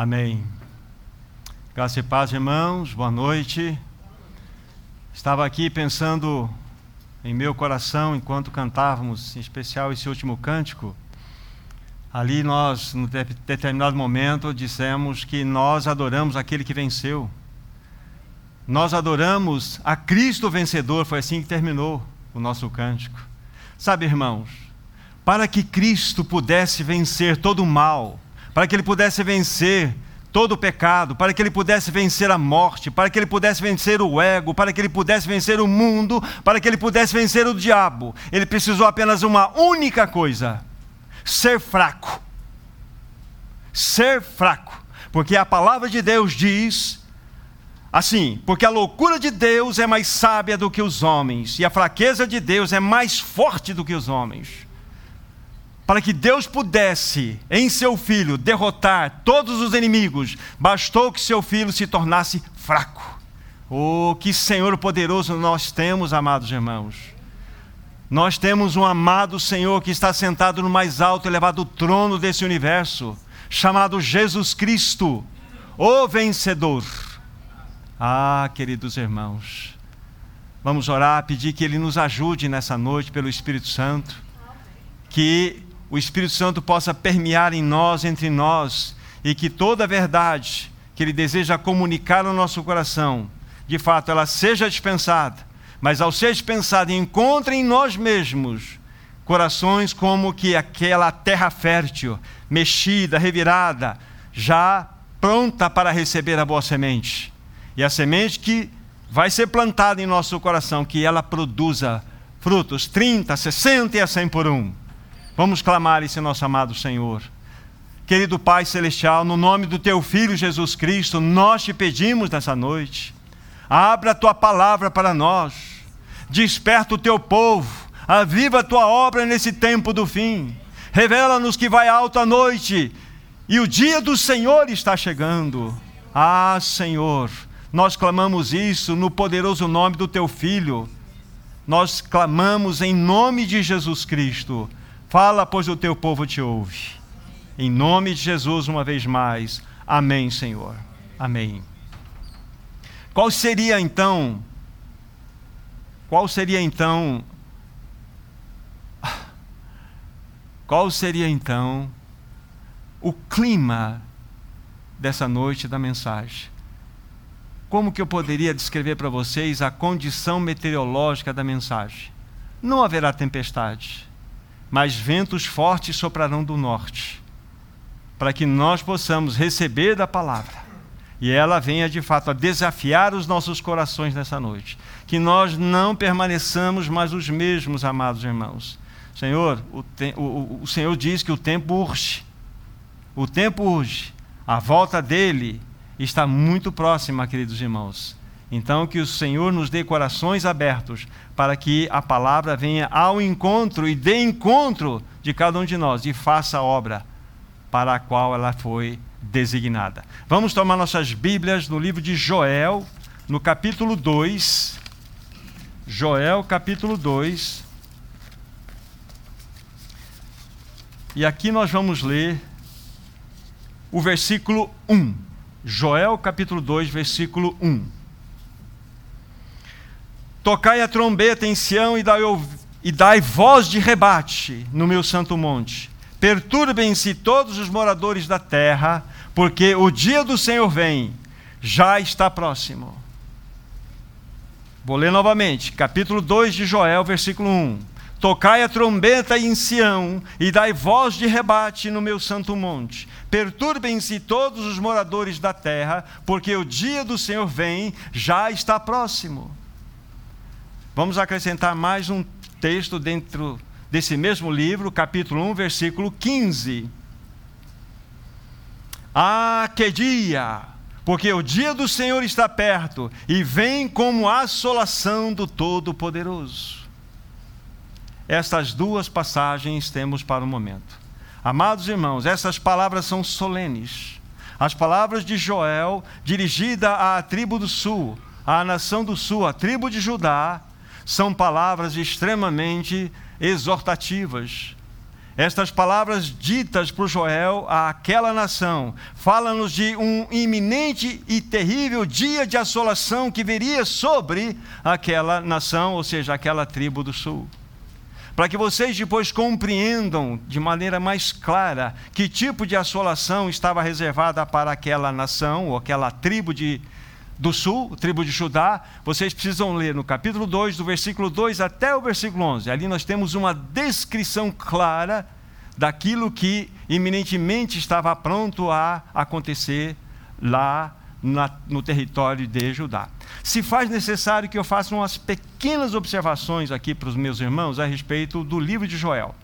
Amém. Graça e paz, irmãos, boa noite. Estava aqui pensando em meu coração enquanto cantávamos, em especial esse último cântico. Ali nós, num determinado momento, dissemos que nós adoramos aquele que venceu. Nós adoramos a Cristo vencedor, foi assim que terminou o nosso cântico. Sabe, irmãos, para que Cristo pudesse vencer todo o mal, para que ele pudesse vencer todo o pecado, para que ele pudesse vencer a morte, para que ele pudesse vencer o ego, para que ele pudesse vencer o mundo, para que ele pudesse vencer o diabo. Ele precisou apenas uma única coisa: ser fraco. Ser fraco. Porque a palavra de Deus diz assim: porque a loucura de Deus é mais sábia do que os homens, e a fraqueza de Deus é mais forte do que os homens para que Deus pudesse, em seu filho, derrotar todos os inimigos, bastou que seu filho se tornasse fraco. Oh, que Senhor poderoso nós temos, amados irmãos. Nós temos um amado Senhor que está sentado no mais alto e elevado trono desse universo, chamado Jesus Cristo, o vencedor. Ah, queridos irmãos, vamos orar, pedir que Ele nos ajude nessa noite pelo Espírito Santo, que o Espírito Santo possa permear em nós, entre nós, e que toda a verdade que Ele deseja comunicar no nosso coração, de fato, ela seja dispensada, mas ao ser dispensada, encontre em nós mesmos corações como que aquela terra fértil, mexida, revirada, já pronta para receber a boa semente. E a semente que vai ser plantada em nosso coração, que ela produza frutos 30, 60 e a 100 por um. Vamos clamar esse nosso amado Senhor. Querido Pai Celestial, no nome do Teu Filho Jesus Cristo, nós te pedimos nessa noite, abra a Tua palavra para nós, desperta o Teu povo, aviva a Tua obra nesse tempo do fim, revela-nos que vai alto a noite e o dia do Senhor está chegando. Ah, Senhor, nós clamamos isso no poderoso nome do Teu Filho, nós clamamos em nome de Jesus Cristo Fala, pois o teu povo te ouve. Em nome de Jesus, uma vez mais. Amém, Senhor. Amém. Qual seria então? Qual seria então? Qual seria então o clima dessa noite da mensagem? Como que eu poderia descrever para vocês a condição meteorológica da mensagem? Não haverá tempestade mas ventos fortes soprarão do norte, para que nós possamos receber da palavra e ela venha de fato a desafiar os nossos corações nessa noite. Que nós não permaneçamos mais os mesmos, amados irmãos. Senhor, o, te, o, o Senhor diz que o tempo urge. O tempo urge. A volta dele está muito próxima, queridos irmãos. Então, que o Senhor nos dê corações abertos para que a palavra venha ao encontro e dê encontro de cada um de nós e faça a obra para a qual ela foi designada. Vamos tomar nossas Bíblias no livro de Joel, no capítulo 2. Joel, capítulo 2. E aqui nós vamos ler o versículo 1. Joel, capítulo 2, versículo 1. Tocai a trombeta em Sião e dai, e dai voz de rebate no meu santo monte. Perturbem-se todos os moradores da terra, porque o dia do Senhor vem, já está próximo. Vou ler novamente, capítulo 2 de Joel, versículo 1. Tocai a trombeta em Sião e dai voz de rebate no meu santo monte. Perturbem-se todos os moradores da terra, porque o dia do Senhor vem, já está próximo. Vamos acrescentar mais um texto dentro desse mesmo livro, capítulo 1, versículo 15. Ah, que dia! Porque o dia do Senhor está perto e vem como a assolação do Todo-Poderoso. Estas duas passagens temos para o momento. Amados irmãos, essas palavras são solenes. As palavras de Joel, dirigida à tribo do sul, à nação do sul, à tribo de Judá, são palavras extremamente exortativas. estas palavras ditas por Joel àquela nação falam-nos de um iminente e terrível dia de assolação que viria sobre aquela nação, ou seja, aquela tribo do sul. Para que vocês depois compreendam de maneira mais clara que tipo de assolação estava reservada para aquela nação ou aquela tribo de, do sul, tribo de Judá, vocês precisam ler no capítulo 2, do versículo 2 até o versículo 11. Ali nós temos uma descrição clara daquilo que iminentemente estava pronto a acontecer lá na, no território de Judá. Se faz necessário que eu faça umas pequenas observações aqui para os meus irmãos a respeito do livro de Joel.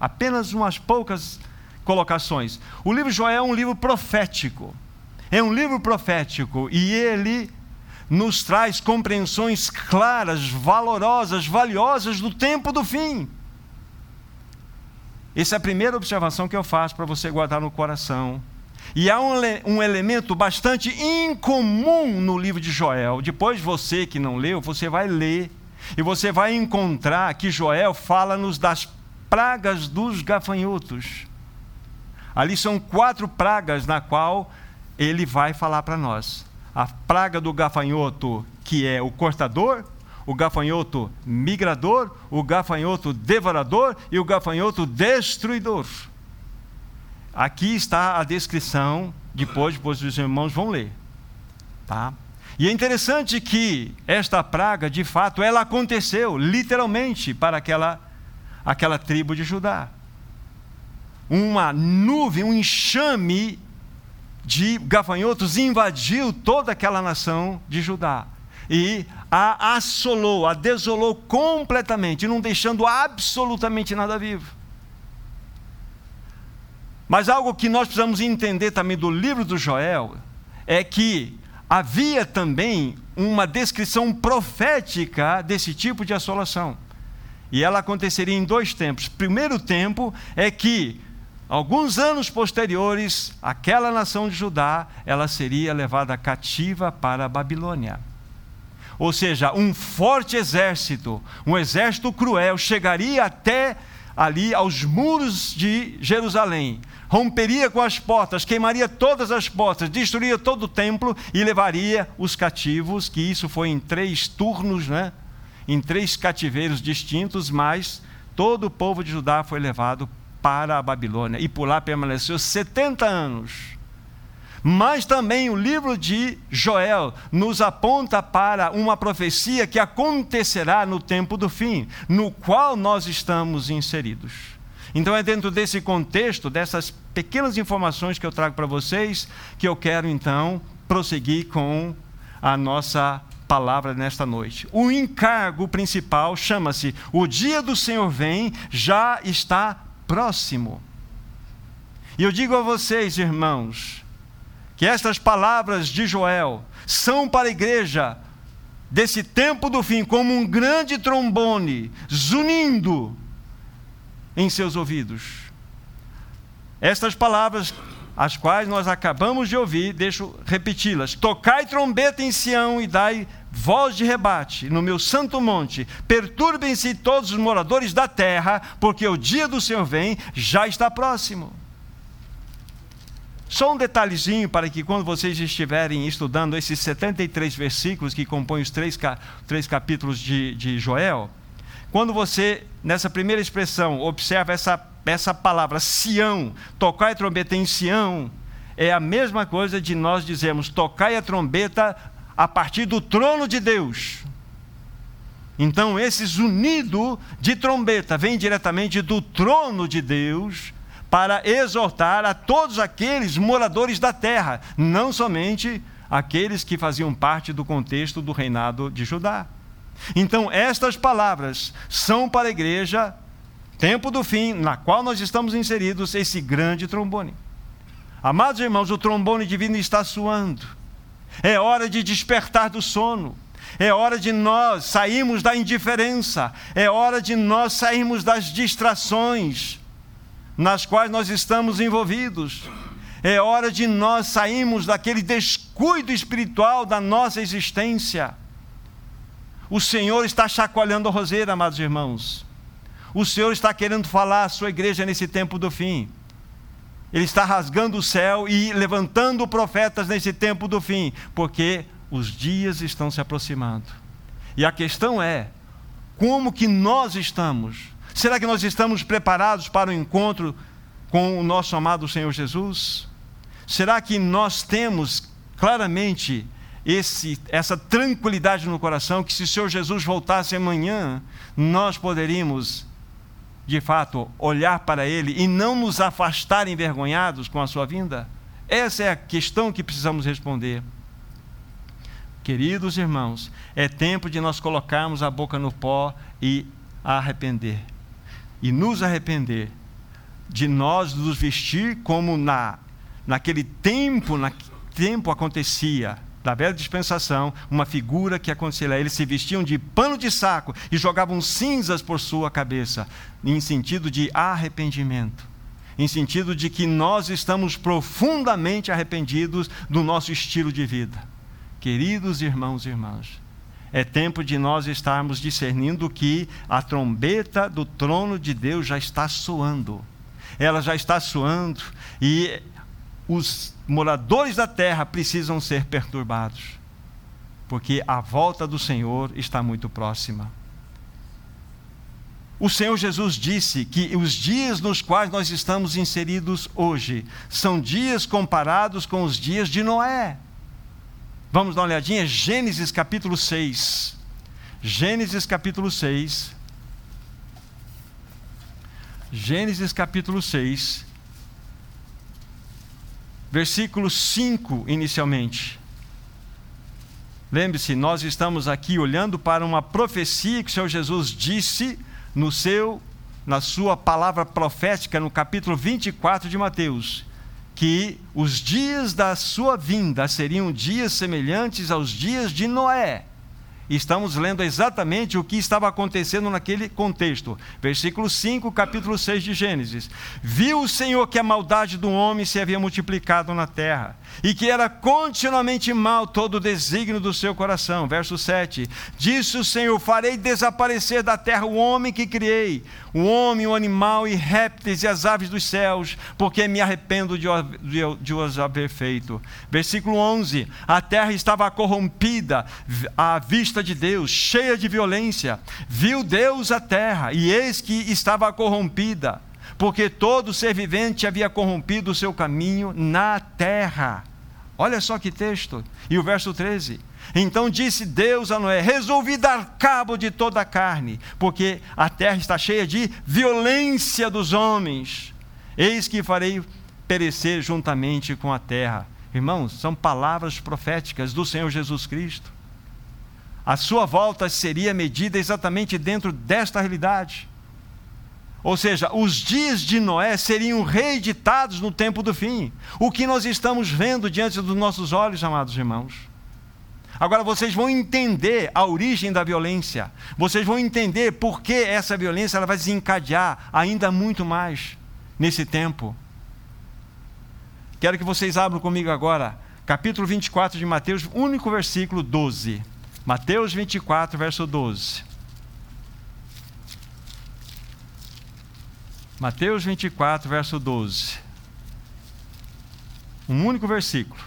Apenas umas poucas colocações. O livro de Joel é um livro profético. É um livro profético e ele nos traz compreensões claras, valorosas, valiosas do tempo do fim. Essa é a primeira observação que eu faço para você guardar no coração. E há um, um, elemento bastante incomum no livro de Joel. Depois, você que não leu, você vai ler. E você vai encontrar que Joel fala-nos das pragas dos gafanhotos. Ali são quatro pragas na qual ele vai falar para nós. A praga do gafanhoto, que é o cortador, o gafanhoto migrador, o gafanhoto devorador e o gafanhoto destruidor. Aqui está a descrição, depois, depois os irmãos vão ler. Tá? E é interessante que esta praga, de fato, ela aconteceu literalmente para aquela, aquela tribo de Judá. Uma nuvem, um enxame de gafanhotos invadiu toda aquela nação de Judá e a assolou, a desolou completamente, não deixando absolutamente nada vivo. Mas algo que nós precisamos entender também do livro do Joel é que havia também uma descrição profética desse tipo de assolação. E ela aconteceria em dois tempos. Primeiro tempo é que alguns anos posteriores, aquela nação de Judá, ela seria levada cativa para a Babilônia. Ou seja, um forte exército, um exército cruel, chegaria até ali aos muros de Jerusalém, romperia com as portas, queimaria todas as portas, destruiria todo o templo e levaria os cativos, que isso foi em três turnos, né? em três cativeiros distintos, mas todo o povo de Judá foi levado para a Babilônia e por lá permaneceu 70 anos. Mas também o livro de Joel nos aponta para uma profecia que acontecerá no tempo do fim, no qual nós estamos inseridos. Então é dentro desse contexto, dessas pequenas informações que eu trago para vocês, que eu quero então prosseguir com a nossa palavra nesta noite. O encargo principal chama-se: O dia do Senhor vem, já está próximo. E eu digo a vocês, irmãos, que estas palavras de Joel são para a igreja desse tempo do fim como um grande trombone zunindo em seus ouvidos. Estas palavras, as quais nós acabamos de ouvir, deixo repeti-las: Tocai trombeta em Sião e dai voz de rebate no meu santo monte, perturbem-se todos os moradores da terra, porque o dia do Senhor vem, já está próximo. Só um detalhezinho para que quando vocês estiverem estudando esses 73 versículos que compõem os três, três capítulos de, de Joel, quando você, nessa primeira expressão, observa essa, essa palavra Sião, tocar a trombeta em Sião, é a mesma coisa de nós dizermos tocar a trombeta a partir do trono de Deus. Então, esse zunido de trombeta vem diretamente do trono de Deus para exortar a todos aqueles moradores da terra, não somente aqueles que faziam parte do contexto do reinado de Judá. Então, estas palavras são para a igreja, tempo do fim, na qual nós estamos inseridos, esse grande trombone. Amados irmãos, o trombone divino está soando. É hora de despertar do sono. É hora de nós sairmos da indiferença. É hora de nós sairmos das distrações nas quais nós estamos envolvidos. É hora de nós sairmos daquele descuido espiritual da nossa existência. O Senhor está chacoalhando a roseira, amados irmãos. o Senhor está querendo falar à sua igreja nesse tempo do fim. Ele está rasgando o céu e levantando profetas nesse tempo do fim, porque os dias estão se aproximando. E a questão é: como que nós estamos? Será que nós estamos preparados para o encontro com o nosso amado Senhor Jesus? Será que nós temos claramente esse, essa tranquilidade no coração que se o Senhor Jesus voltasse amanhã, nós poderíamos, de fato, olhar para Ele e não nos afastar envergonhados com a Sua vinda? Essa é a questão que precisamos responder. Queridos irmãos, é tempo de nós colocarmos a boca no pó e arrepender. E nos arrepender de nós nos vestir como na naquele tempo, na tempo acontecia da velha dispensação, uma figura que acontecia. Eles se vestiam de pano de saco e jogavam cinzas por sua cabeça, em sentido de arrependimento, em sentido de que nós estamos profundamente arrependidos do nosso estilo de vida. Queridos irmãos e irmãs, é tempo de nós estarmos discernindo que a trombeta do trono de Deus já está soando. Ela já está soando e os moradores da terra precisam ser perturbados, porque a volta do Senhor está muito próxima. O Senhor Jesus disse que os dias nos quais nós estamos inseridos hoje são dias comparados com os dias de Noé. Vamos dar uma olhadinha? Gênesis capítulo 6. Gênesis capítulo 6. Gênesis capítulo 6 versículo 5 inicialmente. Lembre-se, nós estamos aqui olhando para uma profecia que o Senhor Jesus disse no seu na sua palavra profética no capítulo 24 de Mateus, que os dias da sua vinda seriam dias semelhantes aos dias de Noé estamos lendo exatamente o que estava acontecendo naquele contexto. Versículo 5, capítulo 6 de Gênesis. Viu o Senhor que a maldade do homem se havia multiplicado na terra, e que era continuamente mal todo o desígnio do seu coração. Verso 7. Disse o Senhor: Farei desaparecer da terra o homem que criei, o homem, o animal e répteis e as aves dos céus, porque me arrependo de, de, de os haver feito. Versículo 11: A terra estava corrompida à vista de Deus, cheia de violência. Viu Deus a terra, e eis que estava corrompida, porque todo ser vivente havia corrompido o seu caminho na terra. Olha só que texto. E o verso 13. Então disse Deus a Noé: Resolvi dar cabo de toda a carne, porque a terra está cheia de violência dos homens. Eis que farei perecer juntamente com a terra. Irmãos, são palavras proféticas do Senhor Jesus Cristo. A sua volta seria medida exatamente dentro desta realidade. Ou seja, os dias de Noé seriam reeditados no tempo do fim. O que nós estamos vendo diante dos nossos olhos, amados irmãos. Agora vocês vão entender a origem da violência. Vocês vão entender por que essa violência ela vai desencadear ainda muito mais nesse tempo. Quero que vocês abram comigo agora, capítulo 24 de Mateus, único versículo 12. Mateus 24, verso 12. Mateus 24, verso 12. Um único versículo.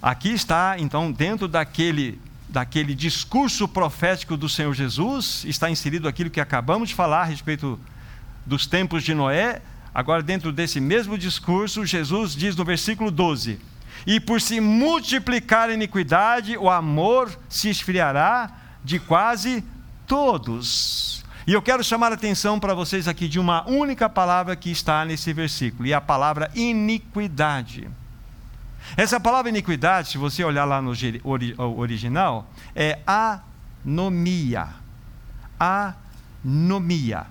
Aqui está, então, dentro daquele, daquele discurso profético do Senhor Jesus, está inserido aquilo que acabamos de falar a respeito dos tempos de Noé. Agora, dentro desse mesmo discurso, Jesus diz no versículo 12: E por se multiplicar a iniquidade, o amor se esfriará de quase todos. E eu quero chamar a atenção para vocês aqui de uma única palavra que está nesse versículo, e é a palavra iniquidade. Essa palavra iniquidade, se você olhar lá no original, é anomia. Anomia.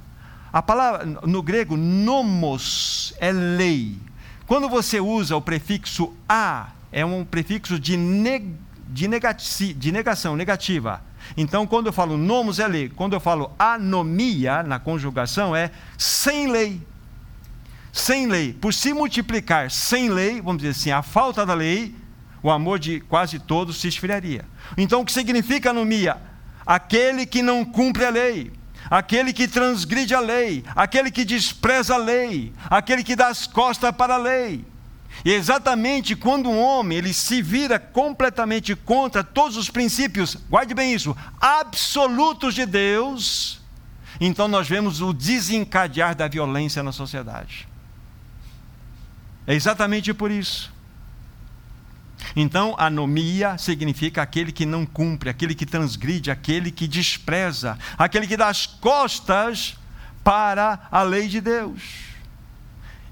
A palavra no grego nomos é lei. Quando você usa o prefixo a, é um prefixo de, neg, de, negati, de negação, negativa. Então, quando eu falo nomos é lei, quando eu falo anomia na conjugação é sem lei sem lei, por se multiplicar sem lei, vamos dizer assim, a falta da lei, o amor de quase todos se esfriaria. Então, o que significa anomia? Aquele que não cumpre a lei, aquele que transgride a lei, aquele que despreza a lei, aquele que dá as costas para a lei. E exatamente quando um homem ele se vira completamente contra todos os princípios, guarde bem isso, absolutos de Deus, então nós vemos o desencadear da violência na sociedade. É exatamente por isso. Então, anomia significa aquele que não cumpre, aquele que transgride, aquele que despreza, aquele que dá as costas para a lei de Deus.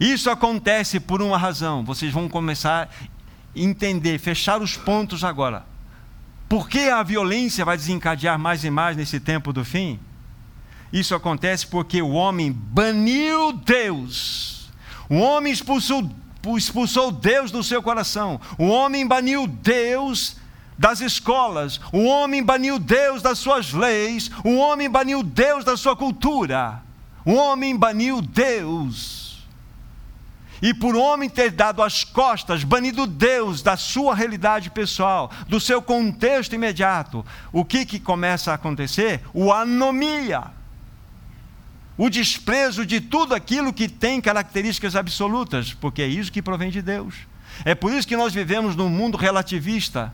Isso acontece por uma razão, vocês vão começar a entender, fechar os pontos agora. Por que a violência vai desencadear mais e mais nesse tempo do fim? Isso acontece porque o homem baniu Deus. O homem expulsou expulsou Deus do seu coração. O homem baniu Deus das escolas. O homem baniu Deus das suas leis. O homem baniu Deus da sua cultura. O homem baniu Deus. E por homem ter dado as costas, banido Deus da sua realidade pessoal, do seu contexto imediato, o que, que começa a acontecer? O anomia o desprezo de tudo aquilo que tem características absolutas, porque é isso que provém de Deus. É por isso que nós vivemos num mundo relativista.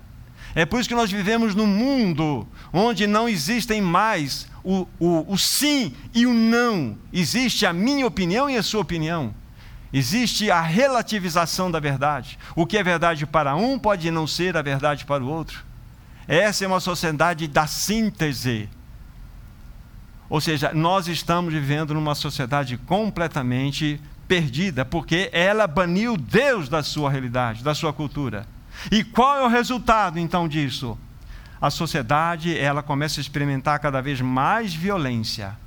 É por isso que nós vivemos num mundo onde não existem mais o, o, o sim e o não. Existe a minha opinião e a sua opinião. Existe a relativização da verdade. O que é verdade para um pode não ser a verdade para o outro. Essa é uma sociedade da síntese. Ou seja, nós estamos vivendo numa sociedade completamente perdida, porque ela baniu Deus da sua realidade, da sua cultura. E qual é o resultado então disso? A sociedade, ela começa a experimentar cada vez mais violência.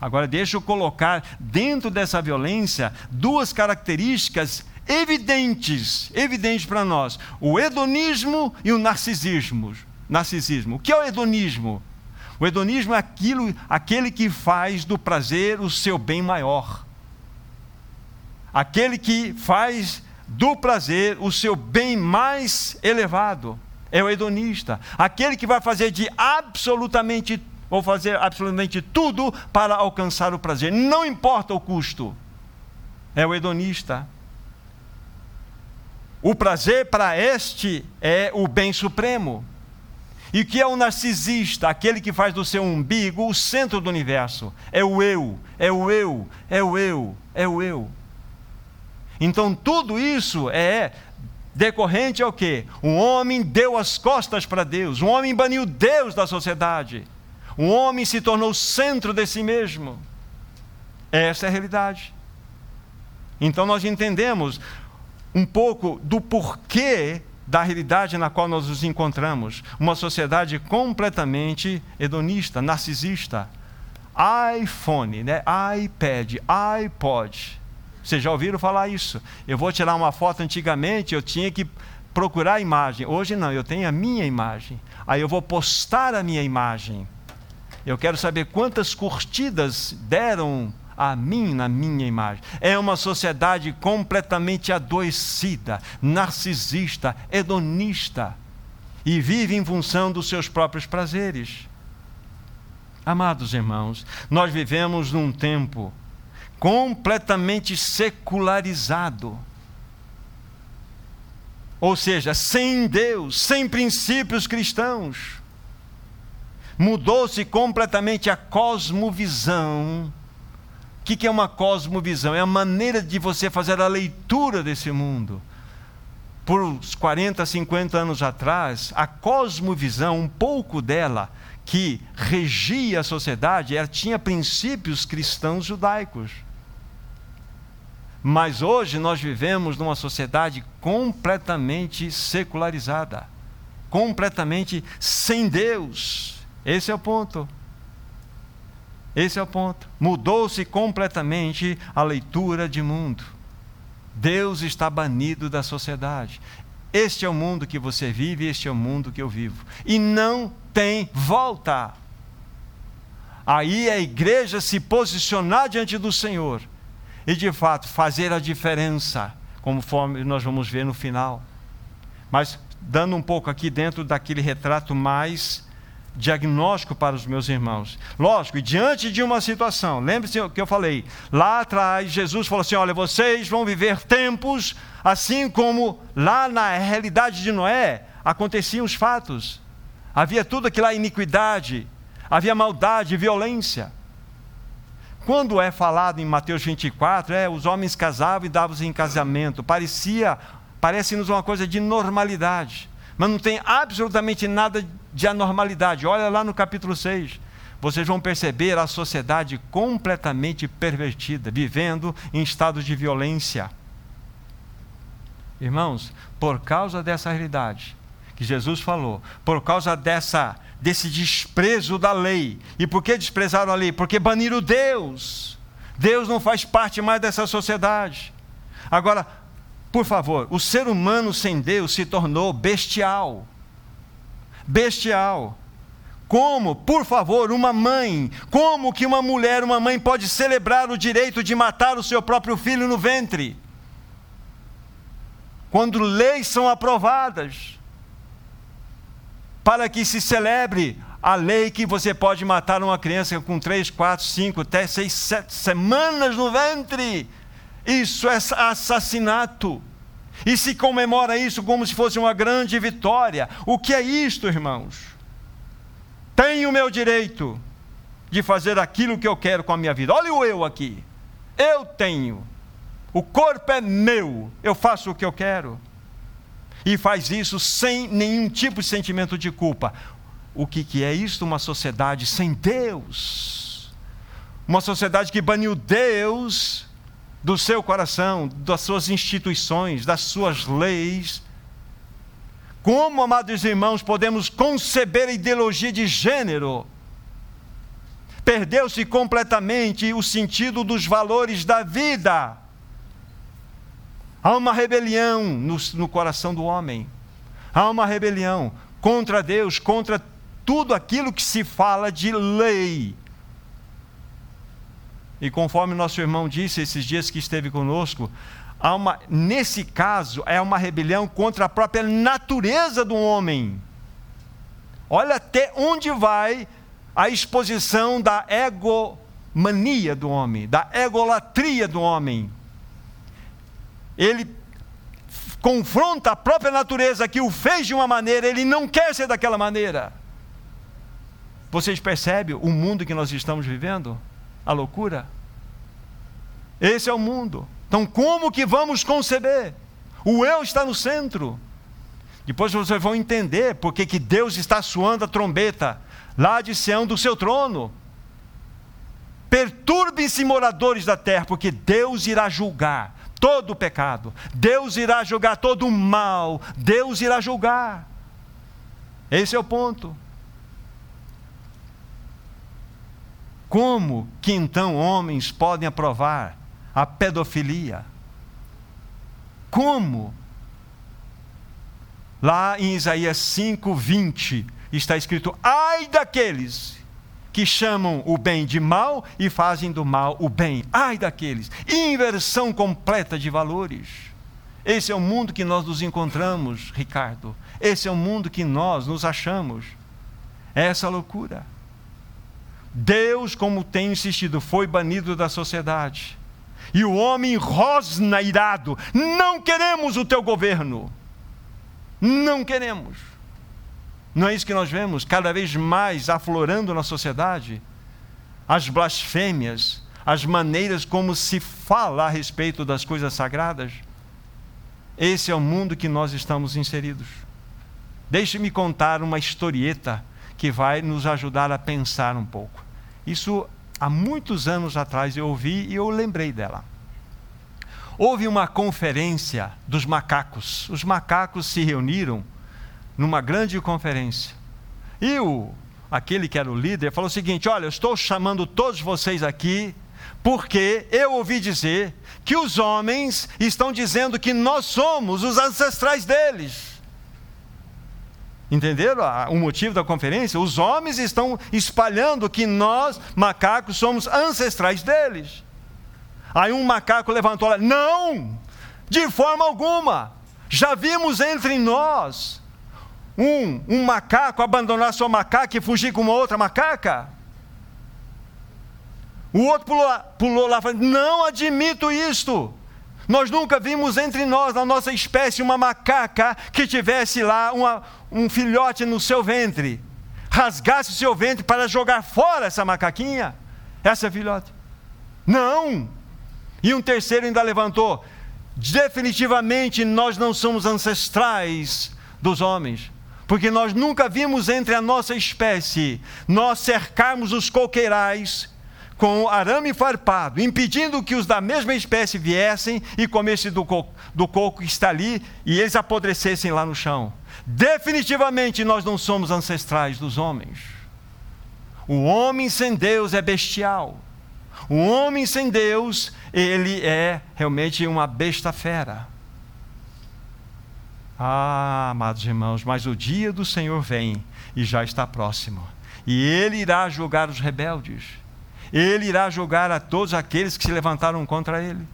Agora deixa eu colocar dentro dessa violência duas características evidentes, evidentes para nós: o hedonismo e o narcisismo. Narcisismo. O que é o hedonismo? O hedonismo é aquilo, aquele que faz do prazer o seu bem maior. Aquele que faz do prazer o seu bem mais elevado. É o hedonista. Aquele que vai fazer de absolutamente ou fazer absolutamente tudo para alcançar o prazer, não importa o custo. É o hedonista. O prazer para este é o bem supremo. E que é o narcisista, aquele que faz do seu umbigo o centro do universo. É o eu, é o eu, é o eu, é o eu. Então tudo isso é decorrente ao que? Um homem deu as costas para Deus, um homem baniu Deus da sociedade, um homem se tornou centro de si mesmo. Essa é a realidade. Então nós entendemos um pouco do porquê da realidade na qual nós nos encontramos. Uma sociedade completamente hedonista, narcisista. iPhone, né? iPad, iPod. Vocês já ouviram falar isso? Eu vou tirar uma foto antigamente, eu tinha que procurar a imagem. Hoje não, eu tenho a minha imagem. Aí eu vou postar a minha imagem. Eu quero saber quantas curtidas deram a mim na minha imagem. É uma sociedade completamente adoecida, narcisista, hedonista e vive em função dos seus próprios prazeres. Amados irmãos, nós vivemos num tempo completamente secularizado. Ou seja, sem Deus, sem princípios cristãos. Mudou-se completamente a cosmovisão que, que é uma cosmovisão? É a maneira de você fazer a leitura desse mundo. Por uns 40, 50 anos atrás, a cosmovisão, um pouco dela, que regia a sociedade, ela tinha princípios cristãos judaicos. Mas hoje nós vivemos numa sociedade completamente secularizada, completamente sem Deus. Esse é o ponto. Esse é o ponto. Mudou-se completamente a leitura de mundo. Deus está banido da sociedade. Este é o mundo que você vive, este é o mundo que eu vivo. E não tem volta. Aí a igreja se posicionar diante do Senhor e de fato fazer a diferença, conforme nós vamos ver no final. Mas dando um pouco aqui dentro daquele retrato mais diagnóstico para os meus irmãos. Lógico, diante de uma situação, lembre-se o que eu falei, lá atrás Jesus falou assim: olha, vocês vão viver tempos assim como lá na realidade de Noé aconteciam os fatos. Havia tudo aquilo lá, iniquidade, havia maldade, violência. Quando é falado em Mateus 24, é, os homens casavam e davam-se em casamento, parecia, parece-nos uma coisa de normalidade, mas não tem absolutamente nada de anormalidade. Olha lá no capítulo 6. Vocês vão perceber a sociedade completamente pervertida, vivendo em estados de violência. Irmãos, por causa dessa realidade que Jesus falou, por causa dessa desse desprezo da lei. E por que desprezaram a lei? Porque baniram Deus. Deus não faz parte mais dessa sociedade. Agora, por favor, o ser humano sem Deus se tornou bestial bestial. Como, por favor, uma mãe, como que uma mulher, uma mãe pode celebrar o direito de matar o seu próprio filho no ventre? Quando leis são aprovadas para que se celebre a lei que você pode matar uma criança com três, quatro, cinco, até seis, sete semanas no ventre. Isso é assassinato. E se comemora isso como se fosse uma grande vitória. O que é isto, irmãos? Tenho o meu direito de fazer aquilo que eu quero com a minha vida. Olha o eu aqui. Eu tenho. O corpo é meu. Eu faço o que eu quero. E faz isso sem nenhum tipo de sentimento de culpa. O que, que é isto? Uma sociedade sem Deus. Uma sociedade que baniu Deus do seu coração, das suas instituições, das suas leis. Como, amados irmãos, podemos conceber a ideologia de gênero? Perdeu-se completamente o sentido dos valores da vida. Há uma rebelião no, no coração do homem. Há uma rebelião contra Deus, contra tudo aquilo que se fala de lei. E conforme nosso irmão disse esses dias que esteve conosco, uma, nesse caso é uma rebelião contra a própria natureza do homem. Olha até onde vai a exposição da egomania do homem, da egolatria do homem. Ele confronta a própria natureza que o fez de uma maneira, ele não quer ser daquela maneira. Vocês percebem o mundo que nós estamos vivendo? A loucura. Esse é o mundo. Então, como que vamos conceber? O eu está no centro. Depois vocês vão entender porque que Deus está suando a trombeta lá de Sião do seu trono. Perturbem-se moradores da terra, porque Deus irá julgar todo o pecado. Deus irá julgar todo o mal. Deus irá julgar. Esse é o ponto. Como que então homens podem aprovar a pedofilia? Como? Lá em Isaías 5, 20, está escrito: ai daqueles que chamam o bem de mal e fazem do mal o bem. Ai daqueles. Inversão completa de valores. Esse é o mundo que nós nos encontramos, Ricardo. Esse é o mundo que nós nos achamos. É essa loucura. Deus, como tenho insistido, foi banido da sociedade. E o homem rosna irado: não queremos o teu governo. Não queremos. Não é isso que nós vemos cada vez mais aflorando na sociedade? As blasfêmias, as maneiras como se fala a respeito das coisas sagradas. Esse é o mundo que nós estamos inseridos. Deixe-me contar uma historieta que vai nos ajudar a pensar um pouco. Isso há muitos anos atrás eu ouvi e eu lembrei dela. Houve uma conferência dos macacos. Os macacos se reuniram numa grande conferência. E o, aquele que era o líder falou o seguinte: Olha, eu estou chamando todos vocês aqui porque eu ouvi dizer que os homens estão dizendo que nós somos os ancestrais deles. Entenderam o motivo da conferência? Os homens estão espalhando que nós, macacos, somos ancestrais deles. Aí um macaco levantou lá: Não, de forma alguma. Já vimos entre nós um, um macaco abandonar sua macaca e fugir com uma outra macaca? O outro pulou pulou lá falando: Não admito isto. Nós nunca vimos entre nós, na nossa espécie, uma macaca que tivesse lá uma, um filhote no seu ventre, rasgasse o seu ventre para jogar fora essa macaquinha, essa filhote. Não! E um terceiro ainda levantou: definitivamente nós não somos ancestrais dos homens, porque nós nunca vimos entre a nossa espécie nós cercarmos os coqueirais com arame farpado, impedindo que os da mesma espécie viessem e comessem do coco, do coco que está ali e eles apodrecessem lá no chão. Definitivamente nós não somos ancestrais dos homens. O homem sem Deus é bestial. O homem sem Deus, ele é realmente uma besta fera. Ah, amados irmãos, mas o dia do Senhor vem e já está próximo. E ele irá julgar os rebeldes ele irá julgar a todos aqueles que se levantaram contra ele.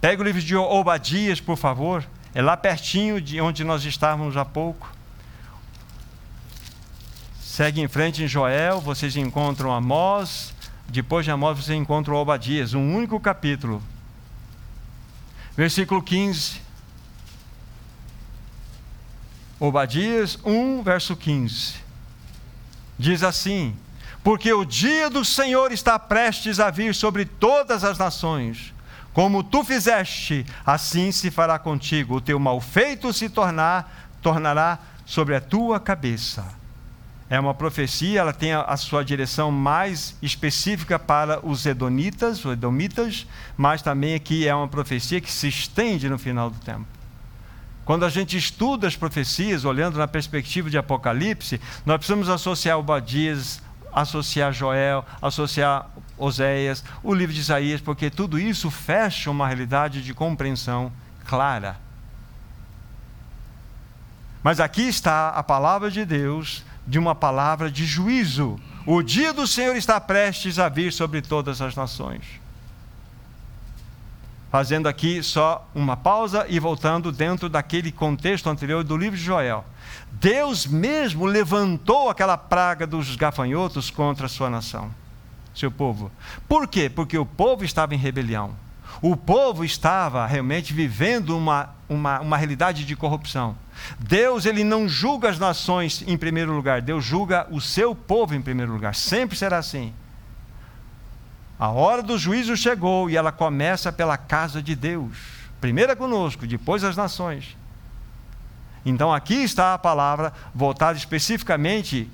Pega o livro de Obadias, por favor. É lá pertinho de onde nós estávamos há pouco. Segue em frente em Joel, vocês encontram Amós. Depois de Amós, vocês encontram Obadias, um único capítulo. Versículo 15. Obadias 1, verso 15. Diz assim: porque o dia do Senhor está prestes a vir sobre todas as nações. Como tu fizeste, assim se fará contigo. O teu malfeito se tornar, tornará sobre a tua cabeça. É uma profecia, ela tem a, sua direção mais específica para os edonitas, os edomitas, mas também aqui é uma profecia que se estende no final do tempo. Quando a gente estuda as profecias, olhando na perspectiva de Apocalipse, nós precisamos associar o Badias associar Joel, associar Oséias, o livro de Isaías, porque tudo isso fecha uma realidade de compreensão clara. Mas aqui está a palavra de Deus, de uma palavra de juízo. O dia do Senhor está prestes a vir sobre todas as nações. Fazendo aqui só uma pausa e voltando dentro daquele contexto anterior do livro de Joel. Deus mesmo levantou aquela praga dos gafanhotos contra a sua nação, seu povo. Por quê? Porque o povo estava em rebelião. O povo estava realmente vivendo uma, uma, uma realidade de corrupção. Deus ele não julga as nações em primeiro lugar, Deus julga o seu povo em primeiro lugar. Sempre será assim. A hora do juízo chegou e ela começa pela casa de Deus. Primeiro é conosco, depois as nações. Então aqui está a palavra voltada especificamente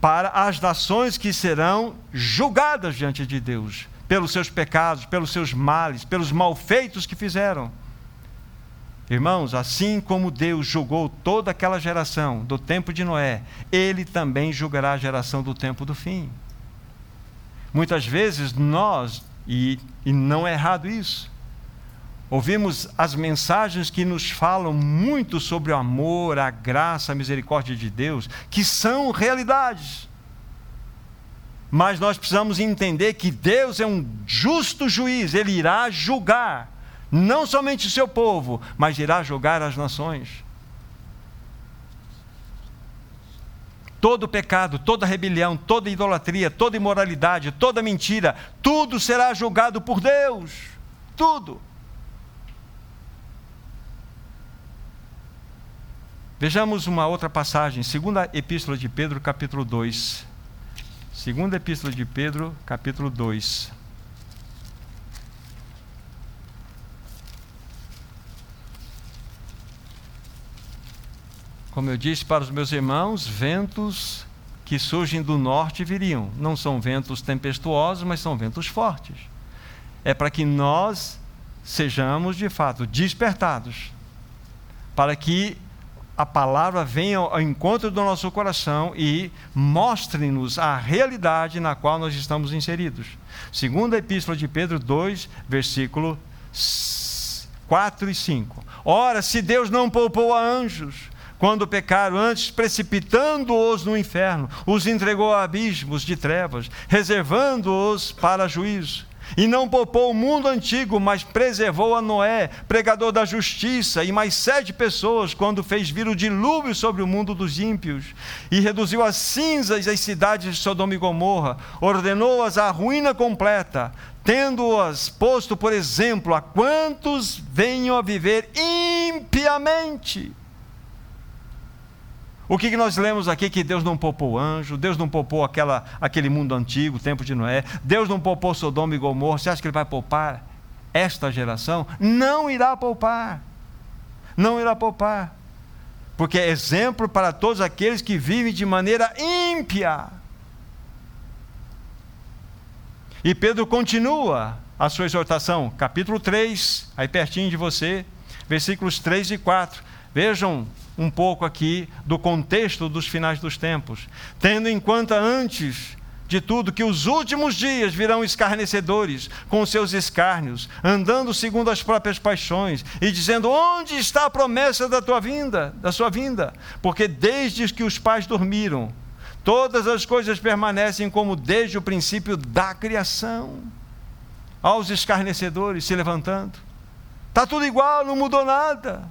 para as nações que serão julgadas diante de Deus pelos seus pecados, pelos seus males, pelos malfeitos que fizeram. Irmãos, assim como Deus julgou toda aquela geração do tempo de Noé, Ele também julgará a geração do tempo do fim. Muitas vezes nós, e, e não é errado isso, Ouvimos as mensagens que nos falam muito sobre o amor, a graça, a misericórdia de Deus, que são realidades. Mas nós precisamos entender que Deus é um justo juiz, ele irá julgar não somente o seu povo, mas irá julgar as nações. Todo pecado, toda rebelião, toda idolatria, toda imoralidade, toda mentira, tudo será julgado por Deus. Tudo. Vejamos uma outra passagem, segunda epístola de Pedro, capítulo 2. Segunda epístola de Pedro, capítulo 2. Como eu disse para os meus irmãos, ventos que surgem do norte viriam. Não são ventos tempestuosos, mas são ventos fortes. É para que nós sejamos de fato despertados, para que a palavra venha ao encontro do nosso coração e mostre-nos a realidade na qual nós estamos inseridos. Segunda Epístola de Pedro 2, versículo 4 e 5. Ora, se Deus não poupou a anjos, quando pecaram, antes precipitando-os no inferno, os entregou a abismos de trevas, reservando-os para juízo E não poupou o mundo antigo, mas preservou a Noé, pregador da justiça, e mais sete pessoas, quando fez vir o dilúvio sobre o mundo dos ímpios, e reduziu a cinzas as cidades de Sodoma e Gomorra, ordenou-as à ruína completa, tendo-as posto por exemplo a quantos venham a viver impiamente. O que, nós lemos aqui? Que Deus não poupou anjo, Deus não poupou aquela, aquele mundo antigo, o tempo de Noé, Deus não poupou Sodoma e Gomorra. Você acha que Ele vai poupar esta geração? Não irá poupar. Não irá poupar. Porque é exemplo para todos aqueles que vivem de maneira ímpia. E Pedro continua a sua exortação, capítulo 3, aí pertinho de você, versículos 3 e 4. Vejam um pouco aqui do contexto dos finais dos tempos, tendo em conta antes de tudo que os últimos dias virão escarnecedores com seus escárnios, andando segundo as próprias paixões e dizendo: "Onde está a promessa da tua vinda, da sua vinda?" Porque desde que os pais dormiram, todas as coisas permanecem como desde o princípio da criação. Aos escarnecedores se levantando. Está tudo igual, não mudou nada.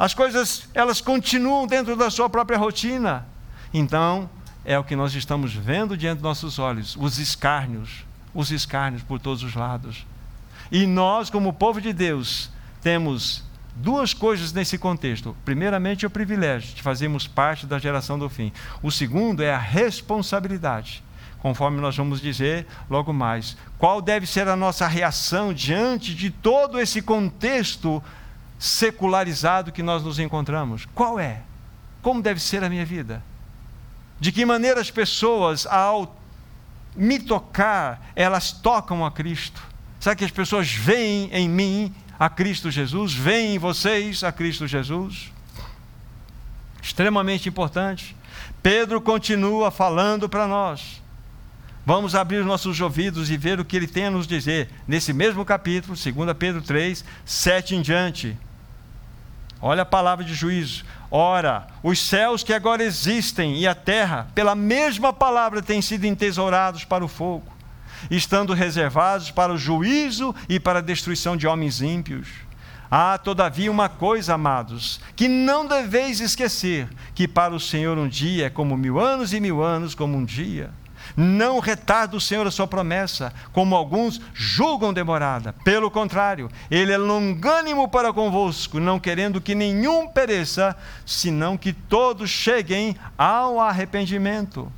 As coisas, elas continuam dentro da sua própria rotina. Então, é o que nós estamos vendo diante dos nossos olhos, os escárnios, os escárnios por todos os lados. E nós, como povo de Deus, temos duas coisas nesse contexto. Primeiramente, o privilégio de fazermos parte da geração do fim. O segundo é a responsabilidade. Conforme nós vamos dizer logo mais, qual deve ser a nossa reação diante de todo esse contexto secularizado que nós nos encontramos. Qual é? Como deve ser a minha vida? De que maneira as pessoas, ao me tocar, elas tocam a Cristo? Será que as pessoas veem em mim a Cristo Jesus? Veem em vocês a Cristo Jesus? Extremamente importante. Pedro continua falando para nós. Vamos abrir os nossos ouvidos e ver o que ele tem a nos dizer nesse mesmo capítulo, 2 Pedro 3, 7 em diante. Olha a palavra de juízo. Ora, os céus que agora existem e a terra, pela mesma palavra, têm sido entesourados para o fogo, estando reservados para o juízo e para a destruição de homens ímpios. Há, todavia, uma coisa, amados, que não deveis esquecer: que para o Senhor um dia é como mil anos e mil anos como um dia. Não retarda o Senhor a sua promessa, como alguns julgam demorada. Pelo contrário, Ele é longânimo para convosco, não querendo que nenhum pereça, senão que todos cheguem ao arrependimento.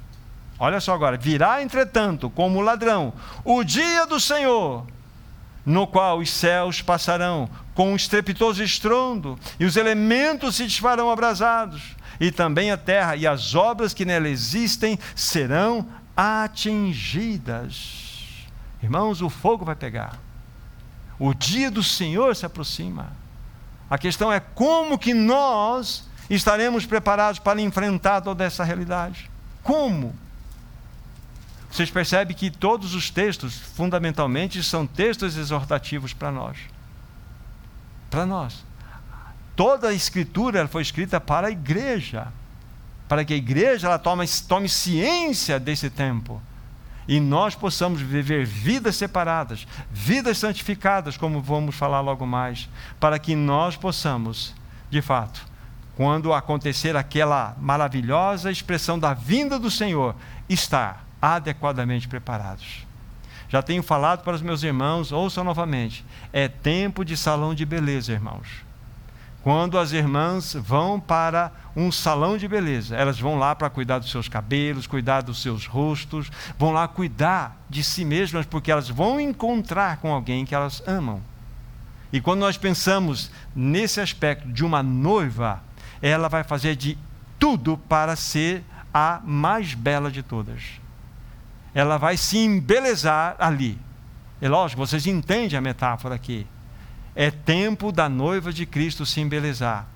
Olha só agora: virá, entretanto, como ladrão, o dia do Senhor, no qual os céus passarão com um estrepitoso estrondo, e os elementos se desfarão abrasados, e também a terra e as obras que nela existem serão atingidas. Irmãos, o fogo vai pegar. O dia do Senhor se aproxima. A questão é como que nós estaremos preparados para enfrentar toda essa realidade. Como? Vocês percebem que todos os textos, fundamentalmente, são textos exortativos para nós. Para nós. Toda a escritura foi escrita para a igreja para que a igreja ela tome, tome ciência desse tempo e nós possamos viver vidas separadas, vidas santificadas, como vamos falar logo mais, para que nós possamos, de fato, quando acontecer aquela maravilhosa expressão da vinda do Senhor, estar adequadamente preparados. Já tenho falado para os meus irmãos, ouçam novamente: é tempo de salão de beleza, irmãos quando as irmãs vão para um salão de beleza, elas vão lá para cuidar dos seus cabelos, cuidar dos seus rostos, vão lá cuidar de si mesmas, porque elas vão encontrar com alguém que elas amam. E quando nós pensamos nesse aspecto de uma noiva, ela vai fazer de tudo para ser a mais bela de todas. Ela vai se embelezar ali. É lógico, vocês entendem a metáfora aqui. É tempo da noiva de Cristo se embelezar.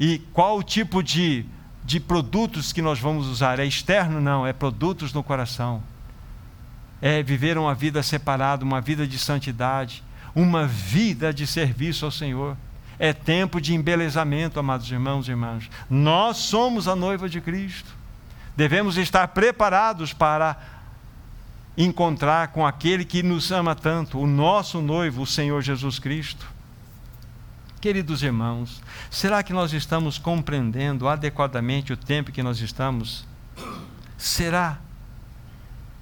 E qual o tipo de, de produtos que nós vamos usar? É externo? Não, é produtos no coração. É viver uma vida separada, uma vida de santidade, uma vida de serviço ao Senhor. É tempo de embelezamento, amados irmãos e irmãs. Nós somos a noiva de Cristo. Devemos estar preparados para encontrar com aquele que nos ama tanto, o nosso noivo, o Senhor Jesus Cristo. Queridos irmãos, será que nós estamos compreendendo adequadamente o tempo que nós estamos? Será?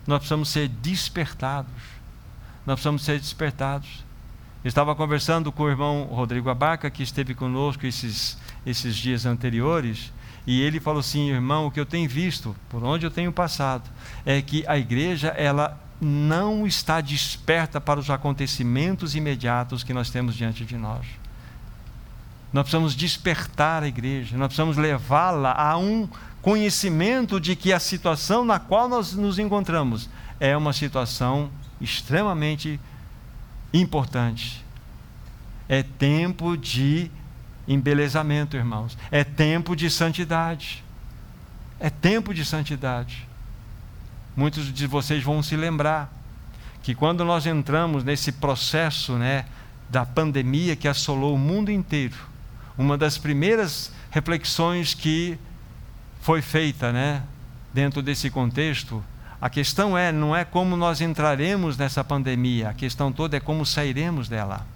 Nós precisamos ser despertados. Nós precisamos ser despertados. Estava conversando com o irmão Rodrigo Abaca, que esteve conosco esses, esses dias anteriores, e ele falou assim, irmão, o que eu tenho visto, por onde eu tenho passado, é que a igreja, ela não está desperta para os acontecimentos imediatos que nós temos diante de nós. Nós precisamos despertar a igreja, nós precisamos levá-la a um conhecimento de que a situação na qual nós nos encontramos é uma situação extremamente importante. É tempo de embelezamento, irmãos. É tempo de santidade. É tempo de santidade. Muitos de vocês vão se lembrar que quando nós entramos nesse processo, né, da pandemia que assolou o mundo inteiro, uma das primeiras reflexões que foi feita, né, dentro desse contexto, a questão é não é como nós entraremos nessa pandemia, a questão toda é como sairemos dela.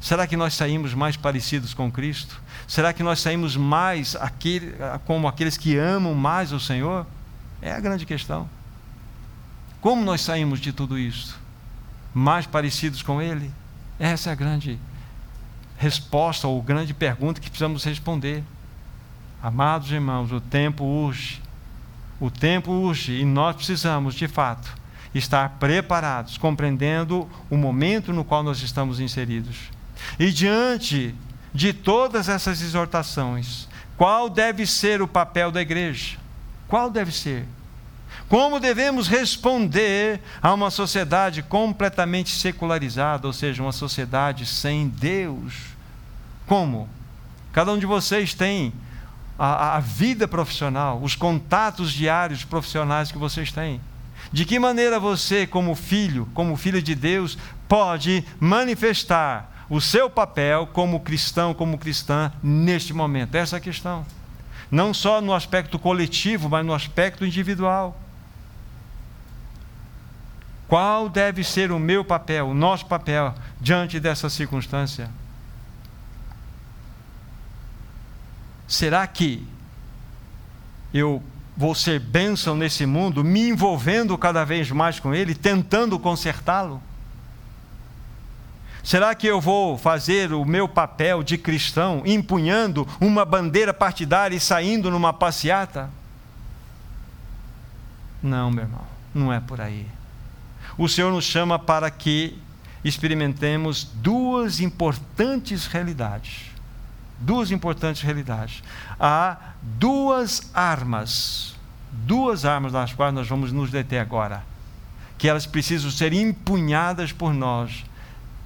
Será que nós saímos mais parecidos com Cristo? Será que nós saímos mais aquele, como aqueles que amam mais o Senhor? É a grande questão. Como nós saímos de tudo isso? Mais parecidos com Ele? Essa é a grande resposta ou grande pergunta que precisamos responder. Amados irmãos, o tempo urge. O tempo urge e nós precisamos, de fato, estar preparados, compreendendo o momento no qual nós estamos inseridos. E diante de todas essas exortações, qual deve ser o papel da igreja? Qual deve ser? Como devemos responder a uma sociedade completamente secularizada, ou seja, uma sociedade sem Deus? Como? Cada um de vocês tem a, a vida profissional, os contatos diários profissionais que vocês têm. De que maneira você, como filho, como filho de Deus, pode manifestar o seu papel como cristão, como cristã, neste momento? Essa é a questão. Não só no aspecto coletivo, mas no aspecto individual. Qual deve ser o meu papel, o nosso papel, diante dessa circunstância? Será que eu vou ser bênção nesse mundo, me envolvendo cada vez mais com ele, tentando consertá-lo? Será que eu vou fazer o meu papel de cristão empunhando uma bandeira partidária e saindo numa passeata? Não, meu irmão, não é por aí o Senhor nos chama para que experimentemos duas importantes realidades. Duas importantes realidades. Há duas armas, duas armas nas quais nós vamos nos deter agora, que elas precisam ser empunhadas por nós,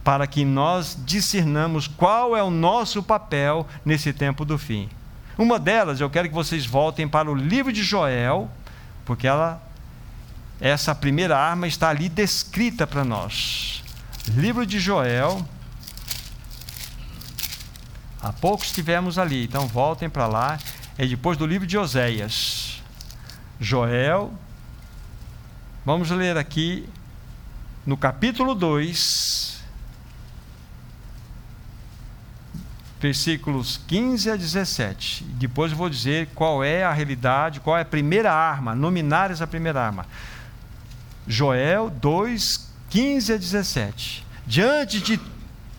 para que nós discernamos qual é o nosso papel nesse tempo do fim. Uma delas, eu quero que vocês voltem para o livro de Joel, porque ela essa primeira arma está ali descrita para nós. Livro de Joel. Há pouco estivemos ali, então voltem para lá. É depois do livro de Oséias. Joel. Vamos ler aqui no capítulo 2, versículos 15 a 17. Depois eu vou dizer qual é a realidade, qual é a primeira arma, nominar essa primeira arma. Joel 2, 15 a 17. Diante de